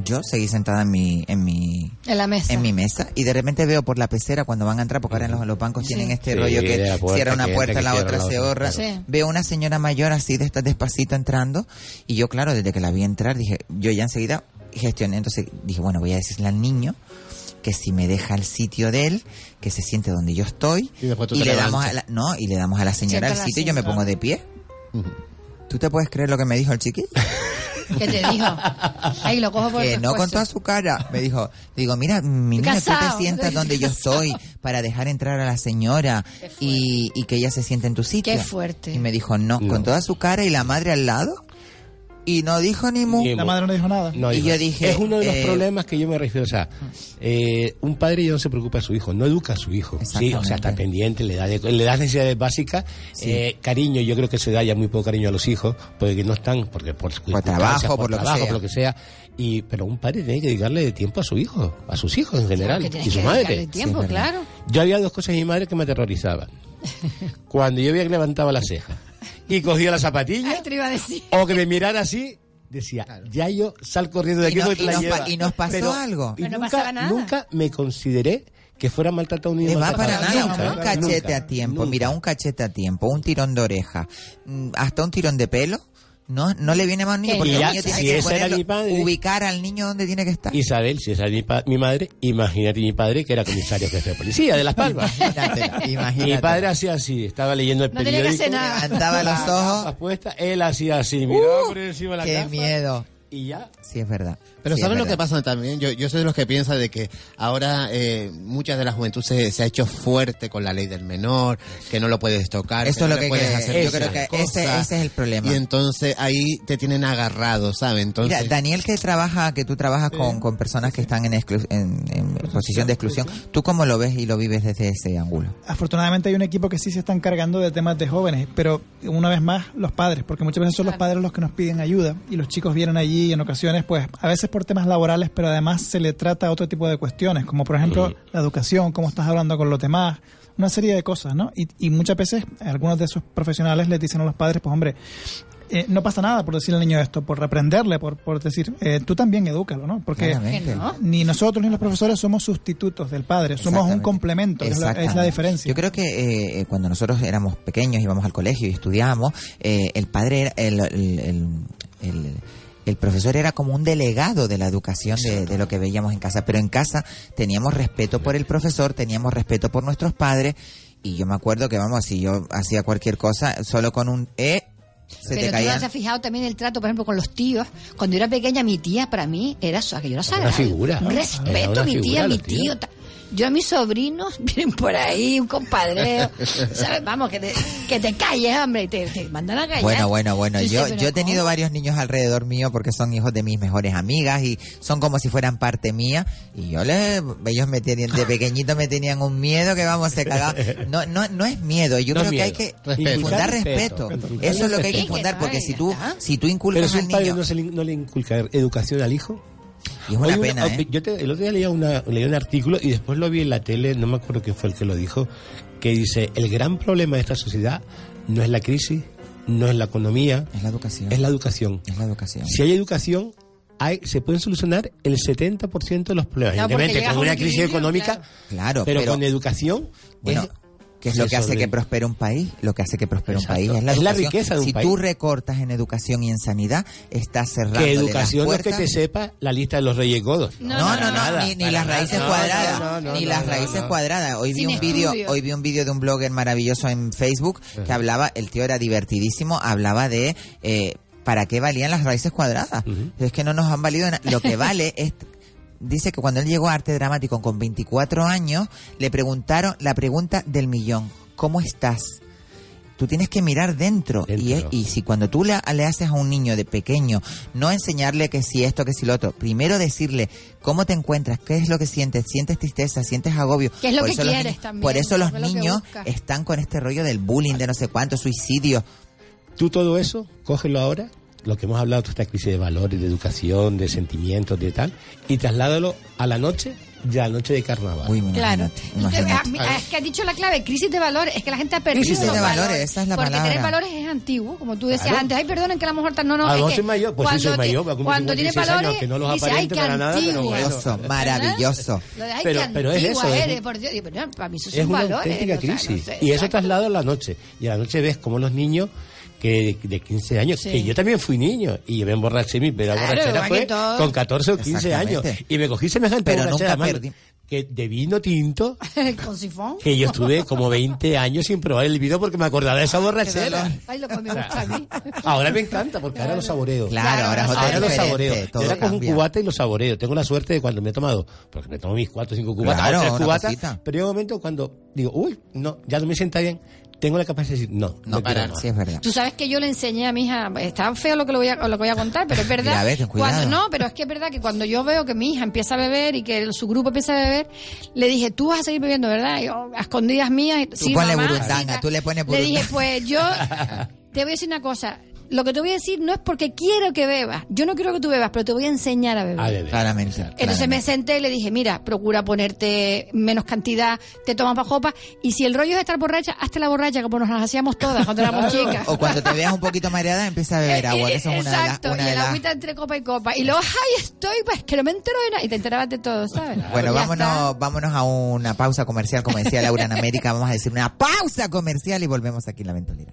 Yo seguí sentada en mi, en mi, En la mesa. en mi mesa y de repente veo por la pecera cuando van a entrar, porque ahora en los, los bancos tienen este Sí, rollo que puerta cierra una que puerta, entra, la otra se la otra, ahorra. claro. Veo una señora mayor así de esta despacito entrando y yo claro, desde que la vi entrar dije, yo ya enseguida gestioné, entonces dije, bueno, voy a decirle al niño que si me deja el sitio de él, que se siente donde yo estoy Y después tú y te le damos a la, no, y le damos a la señora el sitio y yo me pongo de pie. ¿Tú te puedes creer lo que me dijo el chiqui? ¿Qué te dijo? Ahí lo cojo por que no con toda su cara. Me dijo, digo, mira, mi niño, tú te sientas donde yo estoy para dejar entrar a la señora y, y que ella se siente en tu sitio. Qué fuerte. Y me dijo, no, con toda su cara y la madre al lado. Y no dijo ni mu. La madre no dijo nada. No, Y yo dije, es uno de los eh, problemas que yo me refiero. O sea, eh, un padre ya no se preocupa de su hijo, no educa a su hijo. Sí, o sea, está pendiente, le da, de- le da necesidades básicas. eh, cariño, yo creo que se da ya muy poco cariño a los hijos, porque no están, porque por, circunstancias, trabajo, por lo que trabajo, sea. por lo que sea. Y, pero un padre tiene que dedicarle tiempo a su hijo, a sus hijos en general, y su que madre. dedicarle tiempo, Sí, claro. Yo había dos cosas en mi madre que me aterrorizaban. Cuando yo veía que levantaba la ceja y cogía la zapatilla, Ay, te iba a decir. o que me mirara así, decía, ya yo sal corriendo de Y aquí no- porque te y la nos lleva. pa- y nos pasó Pero- algo. Y Pero no nunca, pasaba nada. nunca me consideré que fuera maltratado a un niño. Le va para nada, Nunca, un cachete nunca, a tiempo. nunca. Mira, un cachete a tiempo, un tirón de oreja, mm, hasta un tirón de pelo. No, no le viene más niño porque Y el ya, niño tiene si que ese era ponerlo- mi padre- ubicar al niño donde tiene que estar. Isabel, si esa es mi, pa- mi madre, imagínate mi padre que era comisario jefe de policía de Las Palmas. Imagínate, imagínate. Mi padre hacía así, estaba leyendo el No tenía que periódico. hacer nada. Levantaba los ojos. gafas puestas, él hacía así, miraba por encima de la Qué gafa miedo. y ya. Sí, es verdad. Pero Sí, ¿saben lo que pasa también? Yo, yo soy de los que piensa de que ahora eh, muchas de la juventud se, se ha hecho fuerte con la ley del menor, que no lo puedes tocar, Eso que es no lo que puedes que- hacer yo creo que ese, ese es el problema. Y entonces ahí te tienen agarrado, ¿sabes? Entonces, Mira, Daniel, que trabaja, que tú trabajas con, con personas que están en, exclu- en, en posición de exclusión, ¿tú cómo lo ves y lo vives desde ese ángulo? Afortunadamente hay un equipo que sí se está encargando de temas de jóvenes, pero una vez más los padres, porque muchas veces son los padres los que nos piden ayuda y los chicos vienen allí y en ocasiones, pues a veces por temas laborales, pero además se le trata otro tipo de cuestiones, como por ejemplo la educación, cómo estás hablando con los demás, una serie de cosas, ¿no? Y, y muchas veces algunos de esos profesionales les dicen a los padres, pues hombre, eh, no pasa nada por decirle al niño esto, por reprenderle, por, por decir, eh, tú también edúcalo, ¿no? Porque no. ni nosotros ni los profesores somos sustitutos del padre, somos un complemento, es la, es la Exactamente. diferencia. Yo creo que eh, eh, cuando nosotros éramos pequeños, íbamos al colegio y estudiábamos, eh, el padre era, el, el, el, el- el profesor era como un delegado de la educación de, de lo que veíamos en casa, pero en casa teníamos respeto por el profesor, teníamos respeto por nuestros padres, y yo me acuerdo que, vamos, si yo hacía cualquier cosa, solo con un E, se Pero te tú no has fijado también el trato, por ejemplo, con los tíos. Cuando yo era pequeña, mi tía, para mí, era eso, aquello era sagrado. una figura. Un respeto, una mi tía, mi tío. Yo a mis sobrinos vienen por ahí, un compadreo, ¿sabes? Vamos, que te, que te calles, hombre, y te, te mandan a callar. Bueno, bueno, bueno. Yo, pero yo he tenido varios niños alrededor mío porque son hijos de mis mejores amigas y son como si fueran parte mía. Y yo les, ellos me tenían, de pequeñito me tenían un miedo que vamos, se cagaban. No, no, no es miedo. Yo No creo que hay que Respeto. infundar Respeto. Eso es lo que hay que infundar porque si tú, si tú Pero inculcas si al niño. no, se le, no le inculca educación al hijo. Y es una Hoy pena, ¿eh? Yo te- el otro día leía, una, leía un artículo y después lo vi en la tele, no me acuerdo quién fue el que lo dijo, que dice, el gran problema de esta sociedad no es la crisis, no es la economía, es la educación. Es la educación. Es la educación. Si hay educación, hay, se pueden solucionar el 70% de los problemas. Porque Evidentemente, con una crisis económica, Claro, pero, pero- con educación... Bueno, es- ¿Qué es lo que hace que prospere un país? Lo que hace que prospere un país es la Es la educación. riqueza de un si país. tú recortas en educación y en sanidad, estás cerrando que educación no las es que te sepa la lista de los reyes godos. No, no, no, Nada, ni, las raíces No, cuadradas, no, no, ni no, las no, raíces no. cuadradas. Hoy vi Sin un vídeo, hoy vi un vídeo de un blogger maravilloso en Facebook que hablaba, el tío era divertidísimo, hablaba de eh, para qué valían las raíces cuadradas. Es que no nos han valido nada. Lo que vale es dice que cuando él llegó a arte dramático con 24 años, le preguntaron la pregunta del millón, ¿cómo estás? Tú tienes que mirar dentro, Y, es- y si cuando tú le, le haces a un niño de pequeño, no enseñarle que si esto, que si lo otro, primero decirle cómo te encuentras, qué es lo que sientes, sientes tristeza, sientes agobio. ¿Qué es lo Por que eso quieres niños- también? Por eso los ¿Qué es lo que niños están con este rollo del bullying, de no sé cuánto, suicidio. Tú todo eso, cógelo ahora, lo que hemos hablado, toda esta crisis de valores, de educación, de sentimientos, de tal, y trasládalo a la noche, ya la noche de carnaval. Claro. A mí- Es que has dicho la clave, crisis de valores. Es que la gente ha perdido Crisis los de valores, esa es la Porque palabra. tener valores es antiguo, como tú decías Claro. antes. Ay, perdonen que la mujer tan... No, no, A lo es que mayor, pues sí, cuando soy mayor, a Cuando tiene 56 años, valores, que no los dice, ay, aparente qué para nada, pero bueno. Maravilloso, maravilloso. Lo de, ay, Pero- qué pero es eso, es eres, un- por Dios. Para mí eso es son una valores. auténtica o sea, no crisis. sé, y eso traslado a la noche. Y a la noche ves como los niños que de 15 años, Sí. que yo también fui niño y yo me emborraché, mi primera Claro, borrachera fue que todos. con 14 o 15 años. Y me cogí semejante Pero borrachera, nunca perdí. que de vino tinto, Con sifón. que yo estuve como 20 años sin probar el vino porque me acordaba de esa borrachera. Ay, lo que me gusta a mí. Ahora me encanta porque ahora lo saboreo. Claro, ahora ahora lo saboreo. todo Yo ahora cojo un cubata y lo saboreo. Tengo la suerte de cuando me he tomado, porque me tomo mis cuatro o cinco cubatas, Claro, tres cubatas, pero llega un momento cuando digo, uy, no, ya no me sienta bien, tengo la capacidad de decir, no, no, parar, más. sí es verdad. Tú sabes que yo le enseñé a mi hija, está feo lo que, lo voy, a, lo que voy a contar, pero es verdad. Mira, a ver, ten cuidado. cuando no, pero es que es verdad que cuando yo veo que mi hija empieza a beber y que su grupo empieza a beber, le dije, tú vas a seguir bebiendo, ¿verdad? Y yo, a escondidas mías. y- Tú sí, ponle mamá, burundanga, sí, tú le pones Le dije, burundanga. pues yo te voy a decir una cosa. Lo que te voy a decir no es porque quiero que bebas. Yo no quiero que tú bebas, pero te voy a enseñar a beber. Claramente. Entonces me senté y le dije, mira, procura ponerte menos cantidad, te tomas para copas, y si el rollo es estar borracha, hazte la borracha como nos las hacíamos todas cuando éramos chicas. O cuando te veas un poquito mareada, empieza a beber agua, que eso es una de las... Exacto, Una y de el las- agüita entre copa y copa. Y luego, ay, estoy, pues que no me entero de nada. Y te enterabas de todo, ¿sabes? Bueno, vámonos, vámonos a una pausa comercial, como decía Laura en América, vamos a decir una pausa comercial y volvemos aquí en La Ventolera.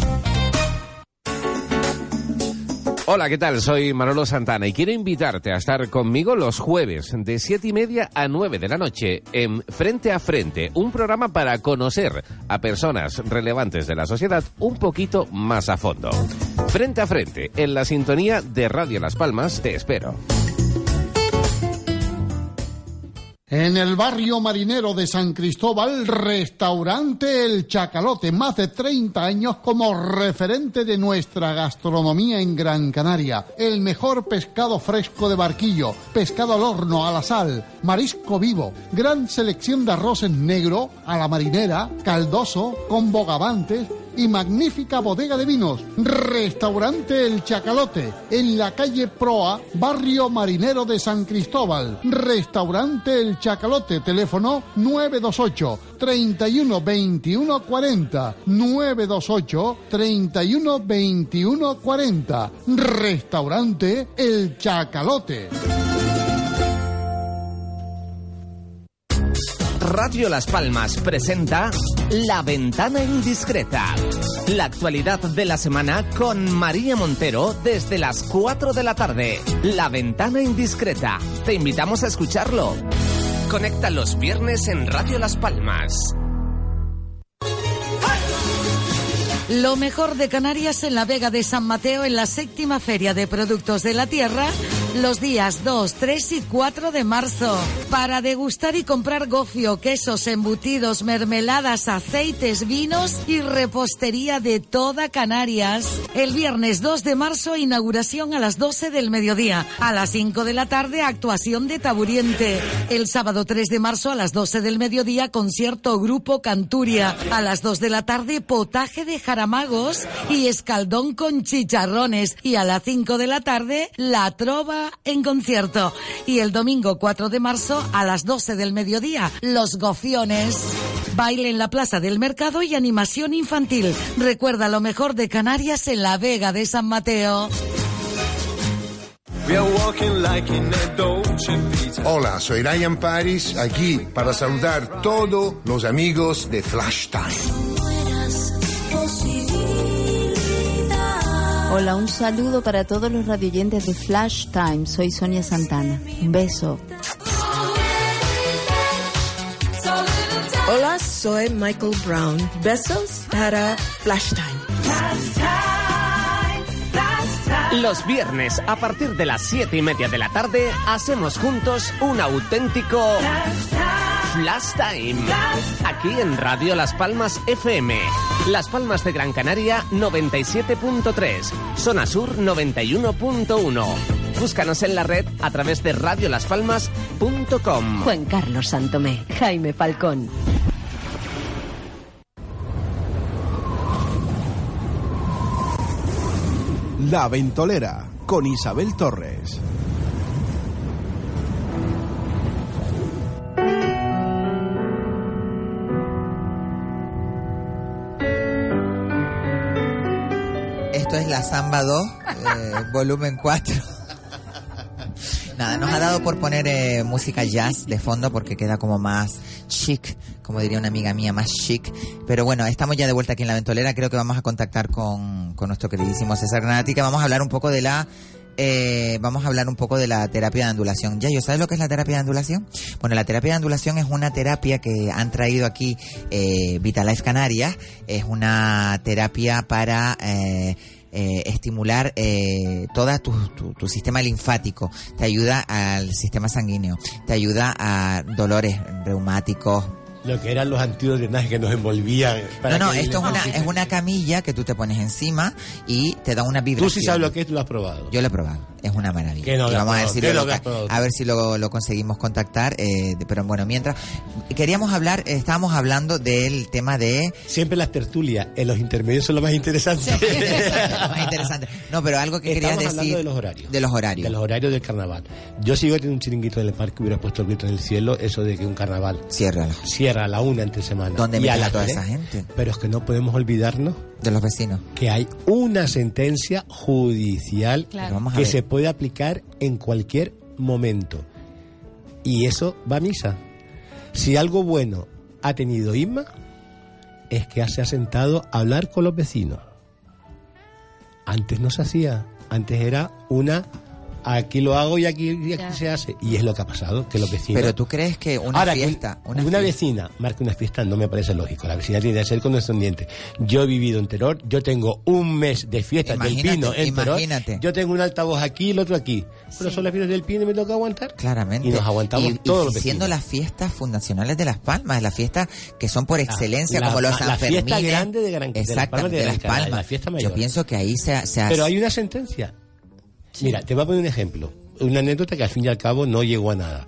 Hola, ¿qué tal? Soy Manolo Santana y quiero invitarte a estar conmigo los jueves de siete y media a 9 de la noche en Frente a Frente, un programa para conocer a personas relevantes de la sociedad un poquito más a fondo. Frente a Frente, en la sintonía de Radio Las Palmas, te espero. En el barrio marinero de San Cristóbal, restaurante El Chacalote, más de 30 años como referente de nuestra gastronomía en Gran Canaria. El mejor pescado fresco de barquillo, pescado al horno, a la sal, marisco vivo, gran selección de arroces negro, a la marinera, caldoso, con bogavantes y magnífica bodega de vinos. Restaurante El Chacalote, en la calle Proa, barrio marinero de San Cristóbal. Restaurante El Chacalote, teléfono 928 31 21 40. 928 31 21 40. Restaurante El Chacalote. Radio Las Palmas presenta La Ventana Indiscreta. La actualidad de la semana con María Montero desde las 4 de la tarde. La Ventana Indiscreta. Te invitamos a escucharlo. Conecta los viernes en Radio Las Palmas. Lo mejor de Canarias en la Vega de San Mateo en la séptima Feria de Productos de la Tierra los días 2, 3 y 4 de marzo para degustar y comprar gofio, quesos, embutidos, mermeladas, aceites, vinos y repostería de toda Canarias. El viernes 2 de marzo inauguración a las 12 del mediodía. A las 5 de la tarde actuación de Taburiente. El sábado 3 de marzo a las 12 del mediodía concierto Grupo Canturia. A las 2 de la tarde potaje de jaramagos y escaldón con chicharrones. Y a las 5 de la tarde la trova en concierto. Y el domingo 4 de marzo a las 12 del mediodía, Los Gofiones. Baile en la Plaza del Mercado y animación infantil. Recuerda lo mejor de Canarias en la Vega de San Mateo. Hola, soy Ryan Paris, aquí para saludar todos los amigos de Flash Time. Hola, un saludo para todos los radioyentes de Flash Time. Soy Sonia Santana. Un beso. Hola, soy Michael Brown. Besos para Flash Time. Los viernes, a partir de las siete y media de la tarde, hacemos juntos un auténtico Flash Time. Aquí en Radio Las Palmas FM. Las Palmas de Gran Canaria 97.3. Zona Sur 91.1. Búscanos en la red a través de radiolaspalmas.com. Juan Carlos Santomé, Jaime Falcón. La Ventolera con Isabel Torres. Esto es la Samba 2, eh, volumen 4. Nada, nos ha dado por poner eh, música jazz de fondo porque queda como más chic, como diría una amiga mía, más chic. Pero bueno, estamos ya de vuelta aquí en la ventolera. Creo que vamos a contactar con, con nuestro queridísimo César Granatica. Vamos a hablar un poco de la eh, vamos a hablar un poco de la terapia de andulación. ¿Ya sabes lo que es la terapia de andulación? Bueno, la terapia de andulación es una terapia que han traído aquí eh, Vitalife Canarias. Es una terapia para eh, eh, estimular eh, todo tu, tu, tu sistema linfático. Te ayuda al sistema sanguíneo. Te ayuda a dolores reumáticos, Lo que eran los antiguos drenajes que nos envolvían. para no, no, esto es una, es una camilla que tú te pones encima y te da una vibración. Tú sí sabes lo que es, tú lo has probado. Yo lo he probado, es una maravilla. No Y vamos a ver si, lo, a ver si lo, lo conseguimos contactar. eh, pero bueno, mientras queríamos hablar, eh, estábamos hablando del tema de Siempre las tertulias en los intermedios son lo más interesante. lo más interesante. No, pero algo que Estamos querías hablando decir de los horarios. de los horarios. De los horarios del carnaval. Yo sigo teniendo un chiringuito en el parque, hubiera puesto el grito en el cielo, eso de que un carnaval cierra cierra a la una entre semana. ¿Dónde y a a las toda tres. esa gente? Pero es que no podemos olvidarnos de los vecinos que hay una sentencia judicial Claro. Que se puede aplicar en cualquier momento. Y eso va a misa. Si algo bueno ha tenido Isma, es que se ha sentado a hablar con los vecinos. Antes no se hacía. Antes era una aquí lo hago y aquí, y aquí se hace. Y es lo que ha pasado, que los vecinos... Pero tú crees que una Ahora, que fiesta, una, una, fiesta- vecina marque una fiesta no me parece lógico. La vecina tiene que ser condescendiente. Yo he vivido en Teror, yo tengo un mes de fiestas del Imagínate, pino en Teror. imagínate. Yo tengo un altavoz aquí y el otro aquí. Pero son las fiestas del pino y me toca aguantar. Claramente. Y nos aguantamos Y- y todos los siendo vecinos. las fiestas fundacionales de Las Palmas, las fiestas que son por excelencia, la- como los la San fiesta Fermines. grande de Gran- de Las Exactamente, Palmas de de Gran Las Canaria, Palmas. la fiesta Yo mayor. pienso que ahí se, se Pero hay una sentencia. Mira, te voy a poner un ejemplo. Una anécdota que al fin y al cabo no llegó a nada.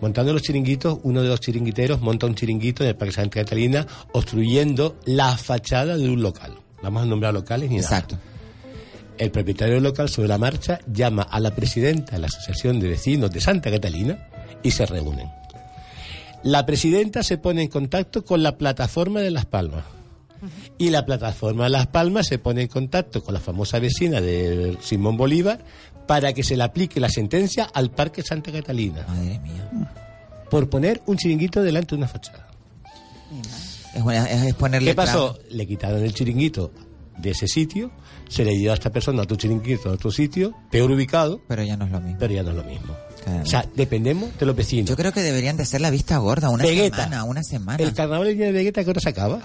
Montando los chiringuitos, uno de los chiringuiteros monta un chiringuito en el Parque Santa Catalina, obstruyendo la fachada de un local. vamos a nombrar locales ni Exacto. nada. El propietario del local sobre la marcha llama a la presidenta de la Asociación de Vecinos de Santa Catalina y se reúnen. La presidenta se pone en contacto con la plataforma de Las Palmas. Y la plataforma de Las Palmas se pone en contacto con la famosa vecina de Simón Bolívar para que se le aplique la sentencia al Parque Santa Catalina. Madre mía. Por poner un chiringuito delante de una fachada. Es, ponerle ¿Qué pasó? Le quitaron el chiringuito de ese sitio, se le dio a esta persona a otro chiringuito a otro sitio, peor ubicado. Pero ya no es lo mismo. Pero ya no es lo mismo. O sea, dependemos de los vecinos. Yo creo que deberían de hacer la vista gorda una Vegeta. semana, una semana. El carnaval de Vegeta, ¿qué hora se acaba?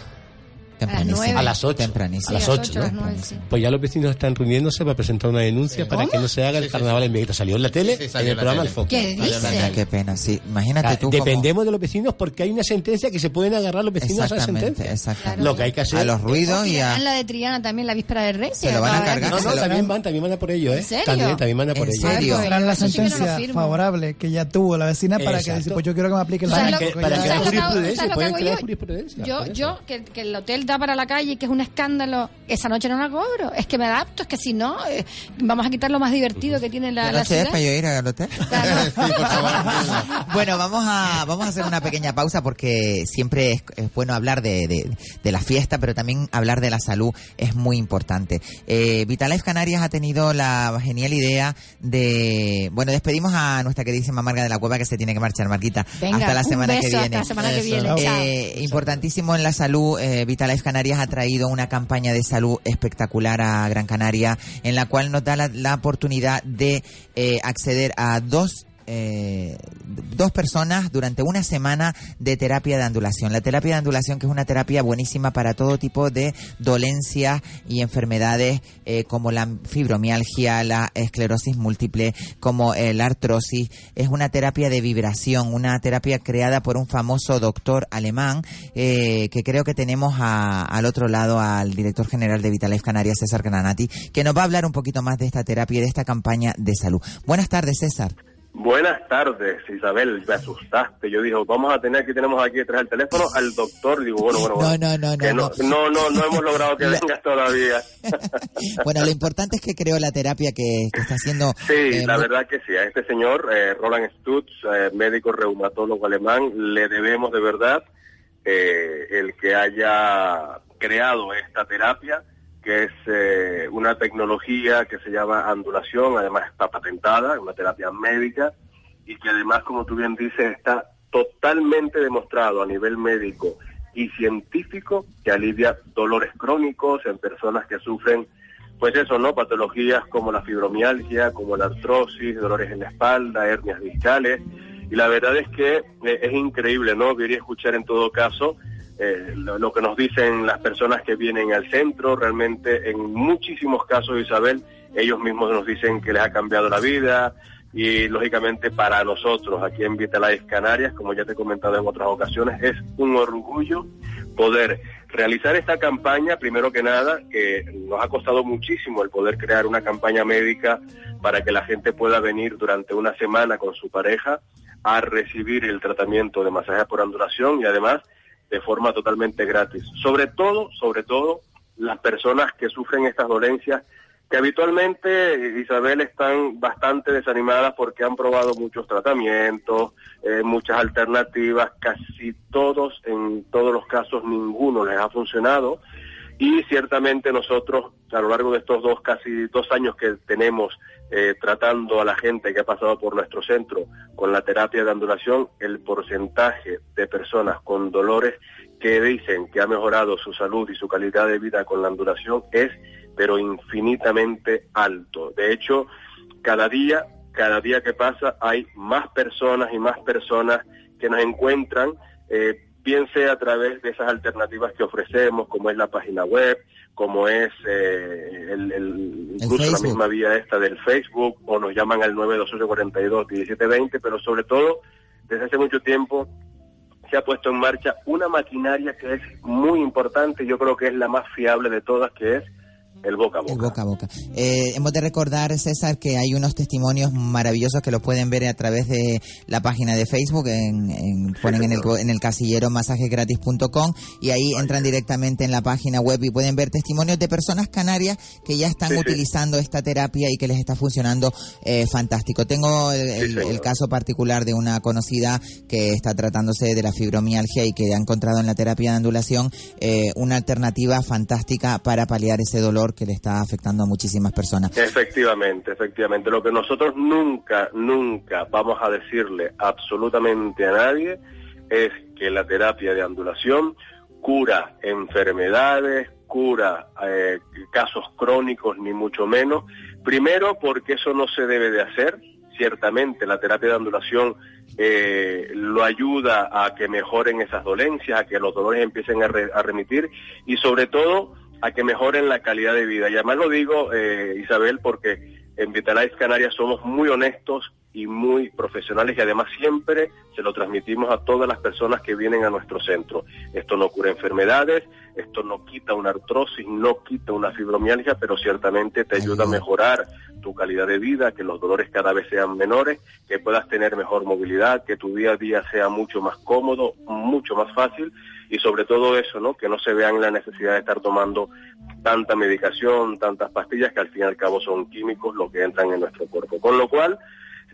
Tempranísimo. A las 8. Tempranísimo. A las Sí, a las 8, ocho, a las ¿no? sí. Pues ya los vecinos están reuniéndose para presentar una denuncia para que no se haga el carnaval en Vegeta. Salió en la tele, Sí, en el en la programa. El Foco. ¿Qué dice? Qué pena, sí. Imagínate tú cómo- dependemos de los vecinos porque hay una sentencia que se pueden agarrar los vecinos a esa Exactamente, sentencia. exactamente. Lo que hay que hacer A los ruidos y a... ¿Tirarán la de Triana también la víspera del rey? Se lo van a cargar, No, no, también van, también van a por ello, ¿eh? ¿En serio? También, también van a por ¿En ello. serio? Será la sí sentencia favorable que ya tuvo la vecina para que pues yo quiero que me apliquen la ¿Sabes ley, lo que- porque para que ¿Sabes haya lo que hago- jurisprudencia, yo? que el hotel para la calle y que es un escándalo, esa noche no la cobro. Es que me adapto, es que si no, eh, vamos a quitar lo más divertido que tiene la, ¿La la noche es para yo ir al hotel? bueno, vamos a, vamos a hacer una pequeña pausa porque siempre es, es bueno hablar de, de- de la fiesta, pero también hablar de la salud es muy importante. Eh, Vitalife Canarias ha tenido la genial idea de... Bueno, despedimos a nuestra queridísima Marga de la Cueva que se tiene que marchar, Marquita. Venga, hasta la un semana beso, que hasta viene. la semana que Eso. viene. Chao. Eh, importantísimo en la salud, eh, Vitalife Canarias ha traído una campaña de salud espectacular a Gran Canaria, en la cual nos da la, la oportunidad de eh, acceder a dos eh, dos personas durante una semana de terapia de andulación. La terapia de andulación que es una terapia buenísima para todo tipo de dolencias y enfermedades eh, como la fibromialgia, la esclerosis múltiple, como eh, la artrosis. Es una terapia de vibración, una terapia creada por un famoso doctor alemán eh, que creo que tenemos a- al otro lado al director general de Vitalife Canarias, César Granati, que nos va a hablar un poquito más de esta terapia y de esta campaña de salud. Buenas tardes, César. Buenas tardes, Isabel. Me asustaste. Yo dije, vamos a tener, aquí tenemos aquí detrás del teléfono al doctor. Digo, bueno, bueno, bueno. No, no, no, que no, no, no, no hemos logrado que vengas todavía. Bueno, lo importante es que creó la terapia que, que está haciendo. Sí, eh, la verdad que sí. A este señor, eh, Roland Stutz, eh, médico reumatólogo alemán, le debemos de verdad eh, el que haya creado esta terapia, que es eh, una tecnología que se llama andulación, además está patentada, una terapia médica, y que además, como tú bien dices, está totalmente demostrado a nivel médico y científico que alivia dolores crónicos en personas que sufren pues eso, ¿no? Patologías como la fibromialgia, como la artrosis, dolores en la espalda, hernias discales. Y la verdad es que eh, es increíble, ¿no? Y escuchar en todo caso eh, lo, que nos dicen las personas que vienen al centro. Realmente, en muchísimos casos, Isabel, ellos mismos nos dicen que les ha cambiado la vida. Y lógicamente para nosotros aquí en Vitalife Canarias, como ya te he comentado en otras ocasiones, es un orgullo poder realizar esta campaña, primero que nada, que nos ha costado muchísimo el poder crear una campaña médica para que la gente pueda venir durante una semana con su pareja a recibir el tratamiento de masaje por andulación y además de forma totalmente gratis. Sobre todo, sobre todo, las personas que sufren estas dolencias que habitualmente, Isabel, están bastante desanimadas porque han probado muchos tratamientos, eh, muchas alternativas, casi todos, en todos los casos, ninguno les ha funcionado. Y ciertamente nosotros, a lo largo de estos dos, casi dos años que tenemos eh, tratando a la gente que ha pasado por nuestro centro con la terapia de andulación, el porcentaje de personas con dolores que dicen que ha mejorado su salud y su calidad de vida con la andulación es pero infinitamente alto. De hecho, cada día, cada día que pasa hay más personas y más personas que nos encuentran, eh, bien sea a través de esas alternativas que ofrecemos, como es la página web, como es eh, el, el- incluso la misma vía esta del Facebook, o nos llaman al 92842-1720, pero sobre todo, desde hace mucho tiempo se ha puesto en marcha una maquinaria que es muy importante, yo creo que es la más fiable de todas, que es el boca a boca. El boca a boca. Eh, hemos de recordar, César, que hay unos testimonios maravillosos que lo pueden ver a través de la página de Facebook, en, en- ponen en el, en el casillero masajesgratis.com y ahí entran directamente en la página web y pueden ver testimonios de personas canarias que ya están Sí, sí. utilizando esta terapia y que les está funcionando eh, fantástico. Tengo el, el- señor. el caso particular de una conocida que está tratándose de la fibromialgia y que ha encontrado en la terapia de ondulación eh, una alternativa fantástica para paliar ese dolor que le está afectando a muchísimas personas. Efectivamente, efectivamente. Lo que nosotros nunca, nunca vamos a decirle absolutamente a nadie es que la terapia de ondulación cura enfermedades, cura eh, casos crónicos, ni mucho menos. Primero, porque eso no se debe de hacer. Ciertamente, la terapia de ondulación eh, lo ayuda a que mejoren esas dolencias, a que los dolores empiecen a, re- a remitir y sobre todo a que mejoren la calidad de vida. Y además lo digo, eh, Isabel, porque en Vitalize Canarias somos muy honestos y muy profesionales y además siempre se lo transmitimos a todas las personas que vienen a nuestro centro. Esto no cura enfermedades, esto no quita una artrosis, no quita una fibromialgia, pero ciertamente te ayuda a mejorar tu calidad de vida, que los dolores cada vez sean menores, que puedas tener mejor movilidad, que tu día a día sea mucho más cómodo, mucho más fácil y sobre todo eso, ¿no? Que no se vean la necesidad de estar tomando tanta medicación, tantas pastillas que al fin y al cabo son químicos lo que entran en nuestro cuerpo. Con lo cual,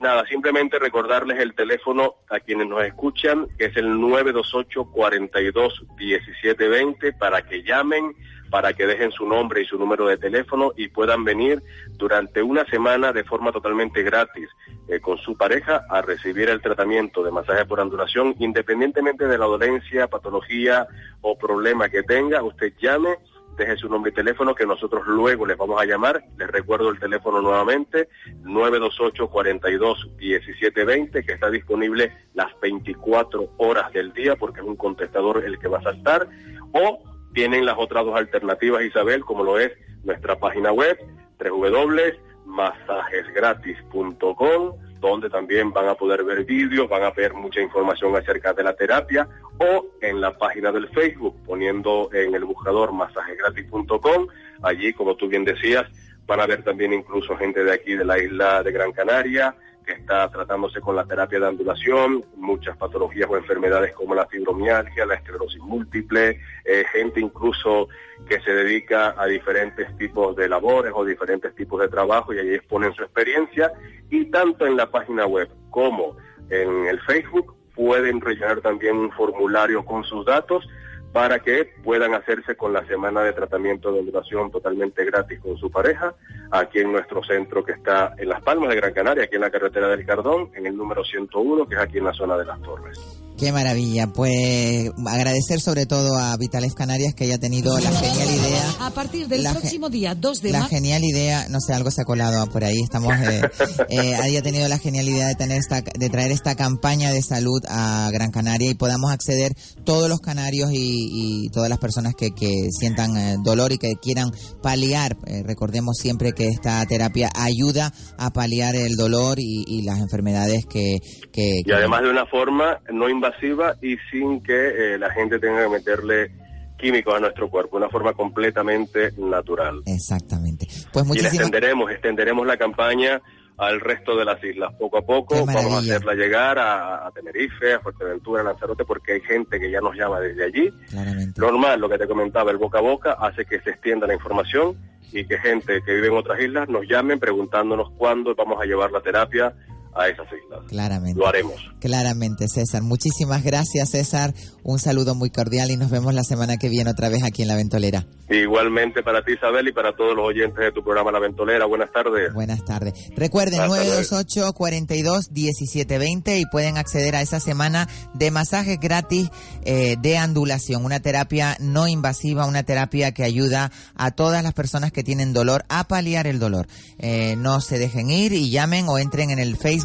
nada, simplemente recordarles el teléfono a quienes nos escuchan, que es el 928 42 1720 para que llamen, para que dejen su nombre y su número de teléfono y puedan venir durante una semana de forma totalmente gratis eh, con su pareja a recibir el tratamiento de masaje por ondulación, independientemente de la dolencia, patología o problema que tenga, usted llame deje su nombre y teléfono que nosotros luego les vamos a llamar. Les recuerdo el teléfono nuevamente, 928 42 1720, que está disponible las 24 horas del día porque es un contestador el que va a saltar. O tienen las otras dos alternativas, Isabel, como lo es nuestra página web, www.masajesgratis.com, donde también van a poder ver vídeos, van a ver mucha información acerca de la terapia, o en la página del Facebook, poniendo en el buscador masajesgratis.com, allí, como tú bien decías, van a ver también incluso gente de aquí de la isla de Gran Canaria, que está tratándose con la terapia de ondulación, muchas patologías o enfermedades como la fibromialgia, la esclerosis múltiple, eh, gente incluso que se dedica a diferentes tipos de labores o diferentes tipos de trabajo y allí exponen su experiencia. Y tanto en la página web como en el Facebook pueden rellenar también un formulario con sus datos para que puedan hacerse con la semana de tratamiento de ondulación totalmente gratis con su pareja, aquí en nuestro centro que está en Las Palmas de Gran Canaria, aquí en la carretera del Cardón, en el número 101, que es aquí en la zona de las Torres. Qué maravilla. Pues agradecer sobre todo a Vitales Canarias que haya tenido la genial idea. A partir del próximo día 2 de La genial idea, no sé, algo se ha colado por ahí, estamos, eh, eh, haya tenido la genial idea de tener esta, de traer esta campaña de salud a Gran Canaria y podamos acceder todos los canarios y, y todas las personas que, que sientan eh, dolor y que quieran paliar. Eh, recordemos siempre que esta terapia ayuda a paliar el dolor y, y las enfermedades que, que, Y además de una forma no invasiva y sin que eh, la gente tenga que meterle químicos a nuestro cuerpo, una forma completamente natural. Exactamente. Pues y muchísimas extenderemos, extenderemos la campaña al resto de las islas. Poco a poco vamos a hacerla llegar a, a Tenerife, a Fuerteventura, a Lanzarote, porque hay gente que ya nos llama desde allí. Claramente. Normal, lo que te comentaba, el boca a boca hace que se extienda la información y que gente que vive en otras islas nos llamen preguntándonos cuándo vamos a llevar la terapia a esas islas. Claramente. Lo haremos. Claramente, César. Muchísimas gracias, César. Un saludo muy cordial y nos vemos la semana que viene otra vez aquí en La Ventolera. Igualmente para ti, Isabel, y para todos los oyentes de tu programa La Ventolera. Buenas tardes. Buenas tardes. Recuerden, Hasta luego. 928 42 1720 y pueden acceder a esa semana de masajes gratis eh, de andulación, una terapia no invasiva, una terapia que ayuda a todas las personas que tienen dolor a paliar el dolor. Eh, no se dejen ir y llamen o entren en el Facebook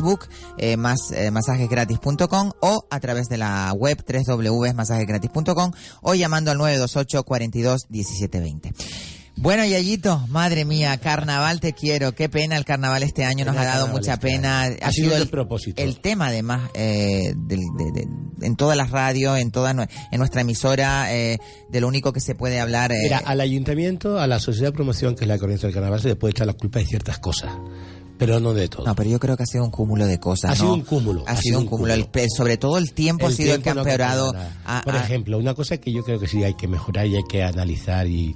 eh, más, eh, masajesgratis.com o a través de la web www.masajesgratis.com o llamando al 928 42 1720. Bueno, Yayito, madre mía, carnaval te quiero. Qué pena el carnaval este año, nos ha dado mucha este pena. año. Ha sido el, propósito. el tema, además, eh, de- de- en todas las radios, en toda en nuestra emisora, eh, de lo único que se puede hablar. eh, Mira, al ayuntamiento, a la sociedad de promoción, que es la corriente del carnaval, se le puede echar la culpa de ciertas cosas, pero no de todo. No, pero yo creo que ha sido un cúmulo de cosas. Ha ¿no? sido un cúmulo, Ha, sido un cúmulo. El sobre todo el tiempo ha sido el que ha no empeorado. acompaña nada. a- Por a- ejemplo, una cosa que yo creo que sí hay que mejorar y hay que analizar y,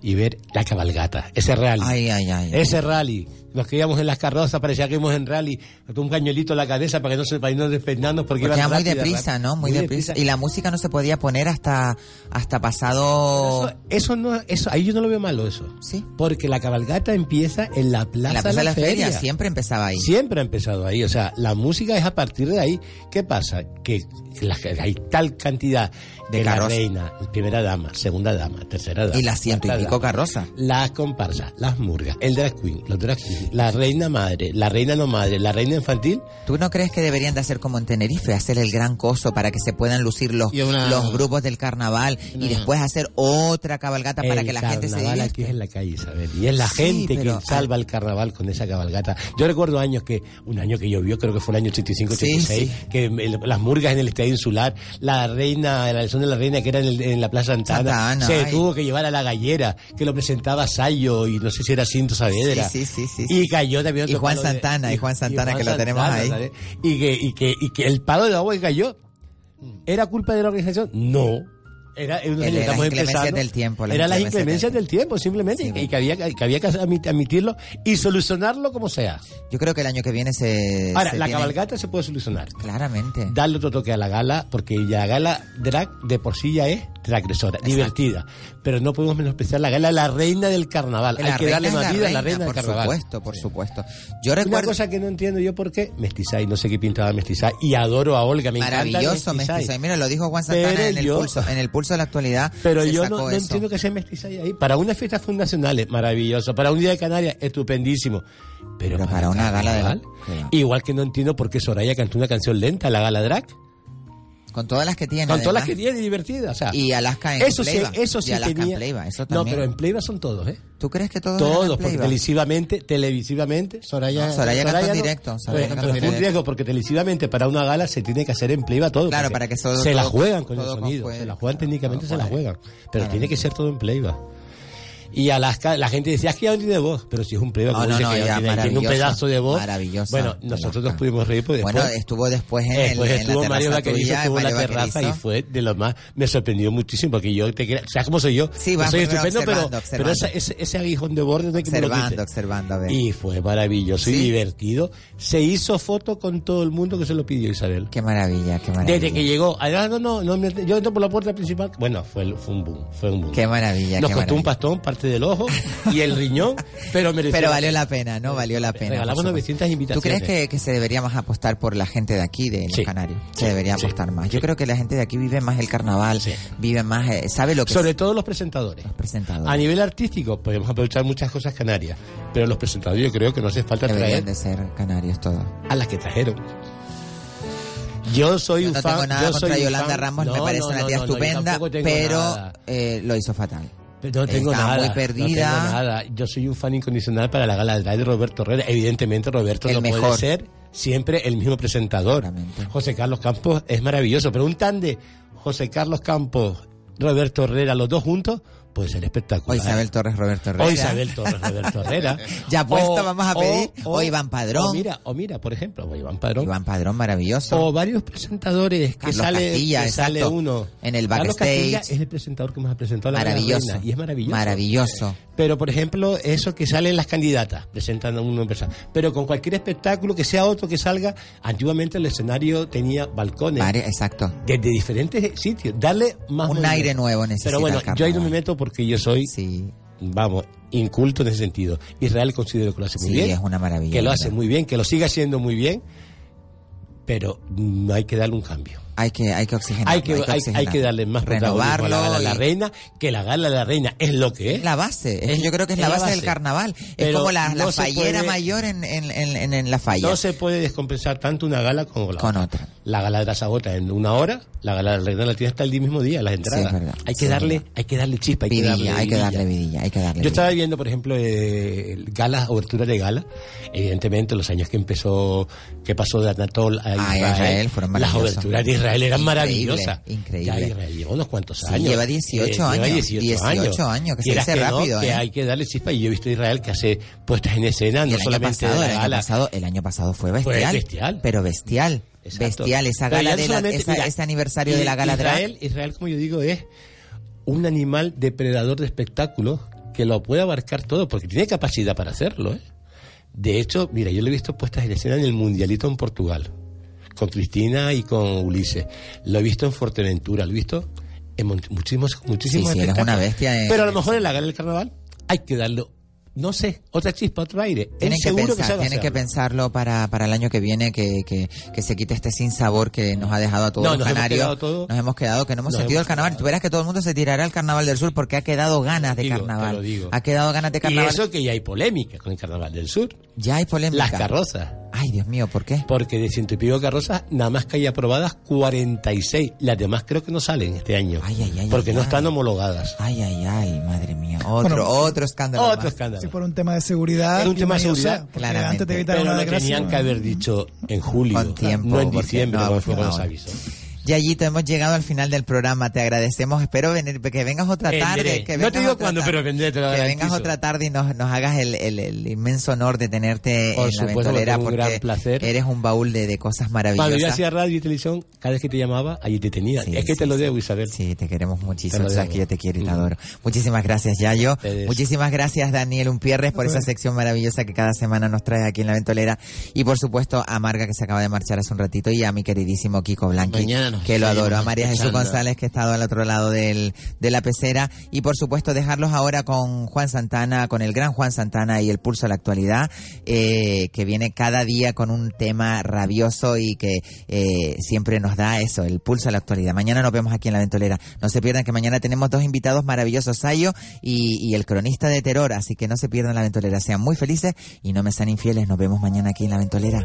y ver la cabalgata, ese rally. Ay, ay, ay. Ese rally. Nos queríamos en las carrozas, parecía que íbamos en rally, con un cañuelito en la cabeza para que no se para no despeinarnos porque, Porque era muy deprisa. ¿no? Muy, deprisa. Y la música no se podía poner hasta, hasta pasado... Eso, eso no, eso, ahí yo no lo veo malo eso. Sí. Porque la cabalgata empieza en la plaza, En la plaza de la feria. siempre empezaba ahí. Siempre ha empezado ahí. O sea, la música es a partir de ahí. ¿Qué pasa? Que la- hay tal cantidad De la reina, primera dama, segunda dama, tercera dama. Y las ciento y pico carrozas. Las comparsas, las murgas, el drag queen, los drag queen, la reina madre, la reina no madre, la reina infantil. ¿Tú no crees que deberían de hacer como en Tenerife, hacer el gran coso para que se puedan lucir los, Y una- los grupos del carnaval y después hacer otra cabalgata para que la gente se divierta? aquí es en la calle, Isabel. Y es la Sí, gente pero- que salva el carnaval con esa cabalgata. Yo recuerdo años que, un año que llovió, creo que fue el año 85-86, Sí, que el- las murgas en el estadio insular, la reina, la elección de la reina que era en, el- en la Plaza Santana, Santa Ana, se ay. tuvo que llevar a la gallera, que lo presentaba Sayo y no sé si era Cinto Saavedra. Sí, sí, sí, sí, Y cayó también Y otro Juan palo de- Santana, y Juan Santana, Juan que lo tenemos ahí. Y que, y, que, y que el palo de agua que cayó, ¿era culpa de la organización? No. Era, era, Era las inclemencias del tiempo, las Era las inclemencias del tiempo, simplemente. y que había, que había que admit- admitirlo y solucionarlo como sea. Yo creo que el año que viene se... Ahora, se la tiene- cabalgata se puede solucionar. Claramente. Darle otro toque a la gala, porque ya la gala drag de por sí ya es transgresora, divertida. Pero no podemos menospreciar la gala, la reina del carnaval. La Hay que darle más vida a la reina, del por carnaval. supuesto, por supuesto. Yo Una recuerdo... cosa que no entiendo yo por qué Mestizay, no sé qué pintaba Mestizay, y adoro a Olga, me encanta Maravilloso Mestizay. Mestizay. Mira, lo dijo Juan Santana Pero en el, yo- pulso, en el pulso de la actualidad. Pero yo no, entiendo que sea Mestizay ahí. Para unas fiestas fundacionales, maravilloso. Para un día de Canarias, estupendísimo. Pero, Pero para una gala de- Igual que no entiendo por qué Soraya cantó una canción lenta, la gala drag. Con todas las que tiene. Con todas las que tiene, divertida. O sea, Y Alaska en eso sí, eso sí Y Alaska en tenía. Playba, eso no, también. pero en Playba son todos, ¿eh? ¿Tú crees que todos eran en Todos, porque televisivamente, televisivamente, Soraya, No, Soraya cantó en no- directo, Soraya cantó en fue un directo. riesgo, porque televisivamente para una gala se tiene que hacer en Playba todo. Claro, para que todo- se la juegan con el sonido, con- se la juegan técnicamente, se la juegan, pero tiene que ser todo en Playba. Y Alaska, la gente decía, es que ya no tiene voz, pero si es un playback, No, no, no, que ya tiene, tiene un pedazo de voz. maravillosa, Bueno, nosotros nos pudimos reír porque después. Bueno, estuvo después en, el, Después en estuvo la Mario terraza Vaquerizo, estuvo en la terraza y fue de lo más. Me sorprendió muchísimo porque yo te crea- sabes cómo soy yo. Sí, vas soy estupendo, pero, observando, pero esa- ese, ese aguijón de borde no hay que Observando, observando, a ver. Y fue maravilloso y divertido. Se hizo foto con todo el mundo que se lo pidió Isabel. Qué maravilla, qué maravilla. Desde que llegó, ah, no, no, yo entro por la puerta principal. Bueno, fue, el- fue un boom, fue un boom. Qué maravilla, Nos qué costó un pastón, parte del ojo y el riñón, pero mereció. Pero valió la pena, ¿no? Valió la pena. Regalamos por supuesto. 900 ¿Tú invitaciones. crees que, que se debería más apostar por la gente de aquí, de los Sí. Canarios? Se Sí, debería sí, apostar más. Yo creo que la gente de aquí vive más el carnaval, vive más, eh, sabe lo que Sobre todo los presentadores. presentadores. A nivel artístico podemos aprovechar muchas cosas canarias, pero los presentadores yo creo que no hace falta deberían traer de ser canarios todos. a las que trajeron. Yo soy Yo un fan. tengo nada yo contra soy Yolanda fan- Ramos, me No, parece no, una tía estupenda, pero eh, lo hizo fatal. No tengo nada. muy no tengo nada. Yo soy un fan incondicional para la gala de Roberto Herrera. Evidentemente, Roberto El no mejor. puede ser siempre el mismo presentador. José Carlos Campos es maravilloso, pero un tan de José Carlos Campos, Roberto Herrera, los dos juntos, puede ser O espectacular. Isabel Torres Roberto Herrera. O Isabel Torres Roberto Herrera. Ya puesto, O- vamos a pedir. O, Iván Padrón. O mira, o mira, por ejemplo, o Iván Padrón. Iván Padrón, maravilloso. O varios presentadores que sale, Castilla, que sale uno. En el Carlos Castilla backstage. es el presentador que más ha presentado la Maravilloso. Reina, y es maravilloso. Maravilloso. Pero, por ejemplo, eso que salen las candidatas, presentan a uno en persona. Pero con cualquier espectáculo que sea otro que salga, antiguamente el escenario tenía balcones. Exacto. Desde diferentes sitios. Darle más Un movimiento. aire nuevo necesita Pero bueno, yo ahí no me meto porque yo soy, vamos, inculto en ese sentido. Israel considero que lo hace muy Sí, bien. es una maravilla, Que lo hace muy bien, que lo siga haciendo muy bien. Pero no hay que darle un cambio. Hay que, hay que oxigenar. Hay que, hay, que darle más protagonismo a la Renovarlo gala de la reina, que la gala de la reina es lo que es. La base, es que yo creo que es la base, del carnaval. Es como la, no fallera puede- mayor en, en, en, en- la falla. No se puede descompensar tanto una gala como la Con otra. La gala de la Sagota en una hora, la gala de la reina la tierra está el mismo día, las entradas. es verdad. hay que Sí, darle, hay que darle chispa, hay que Vidilla, darle hay que darle vidilla, hay que darle Yo estaba viendo, por ejemplo, eh, galas, obertura de gala. Evidentemente, los años que empezó, que pasó de Anatol a Ah, Israel, Israel fueron las oberturas de Israel eran Increíble, maravillosas. increíble. Ya Israel lleva unos cuantos Sí, años. lleva 18 Eh, lleva años, 18, 18 años, que se dice no, rápido, que ¿eh? hay que darle chispa. Y yo he visto a Israel que hace puestas en escena, Y no el año solamente pasado, de el la año gala. pasado, el año pasado fue Fue bestial. Pero bestial. Exacto. Bestial, esa gala de la, solamente- esa- mira, ese aniversario de la gala drag. Israel, Israel, como yo digo, es un animal depredador de espectáculos que lo puede abarcar todo, porque tiene capacidad para hacerlo. ¿eh? De hecho, mira, yo lo he visto puestas en escena en el Mundialito en Portugal, con Cristina y con Ulises. Lo he visto en Fuerteventura, lo he visto en muchísimos, muchísimos Sí, sí, eres una bestia en- Pero a lo mejor en la gala del carnaval hay que darle, no sé, otra chispa, otro aire. Tienen que, pensar, sabe tienen que pensarlo para, para el año que viene, que, que, que se quite este sinsabor que nos ha dejado a todos No, los nos hemos canarios. quedado todos- nos hemos quedado que no hemos sentido hemos el carnaval. Tú verás que todo el mundo se tirará al carnaval del sur porque ha quedado ganas de Digo, te carnaval. lo digo. Ha quedado ganas de Y carnaval. eso que ya hay polémica con el carnaval del sur. Ya hay polémica. Las carrozas. Ay, Dios mío, ¿por qué? Porque de ciento y pico carrozas, nada más que hay aprobadas 46. Las demás creo que no salen este año. porque no ay. están homologadas. Ay, ay, ay, madre mía. Otro, Bueno, otro escándalo. Otro más. escándalo. Sí, por un tema de seguridad. Era un tema de seguridad, sea, claramente. Antes te evitar Pero una desgracia. tenían que haber dicho en julio. Con tiempo, No en diciembre, no, como fue cuando no. se avisó. Yayito, hemos llegado al final del programa. Te agradecemos. Espero venir, que vengas otra tarde. Que No te vengas digo cuándo, pero vendré, te lo Que vengas otra tarde y nos, nos hagas el, el- el inmenso honor de tenerte Por en la ventolera porque gran placer. eres un baúl de, de cosas maravillosas. Cuando yo hacía radio y televisión, cada vez que te llamaba, allí te tenía. Sí, es que sí, te lo debo, Isabel. Sí, te queremos muchísimo. Te sabes que yo te quiero y te Mm. adoro. Muchísimas gracias, Yayo. Muchísimas gracias, Daniel Umpierres, por esa sección maravillosa que cada semana nos trae aquí en la ventolera. Y por supuesto, a Marga, que se acaba de marchar hace un ratito, y a mi queridísimo Kiko Blanqui, Mañana que lo adoro. A María Jesús. González, que ha estado al otro lado del, de la pecera. Y por supuesto, dejarlos ahora con Juan Santana, con el gran Juan Santana y el pulso a la actualidad, eh, que viene cada día con un tema rabioso y que eh, siempre nos da eso, el pulso a la actualidad. Mañana nos vemos aquí en la ventolera. No se pierdan que mañana tenemos dos invitados maravillosos, Sayo y, y el cronista de terror, así que no se pierdan la ventolera. Sean muy felices y no me sean infieles. Nos vemos mañana aquí en la ventolera.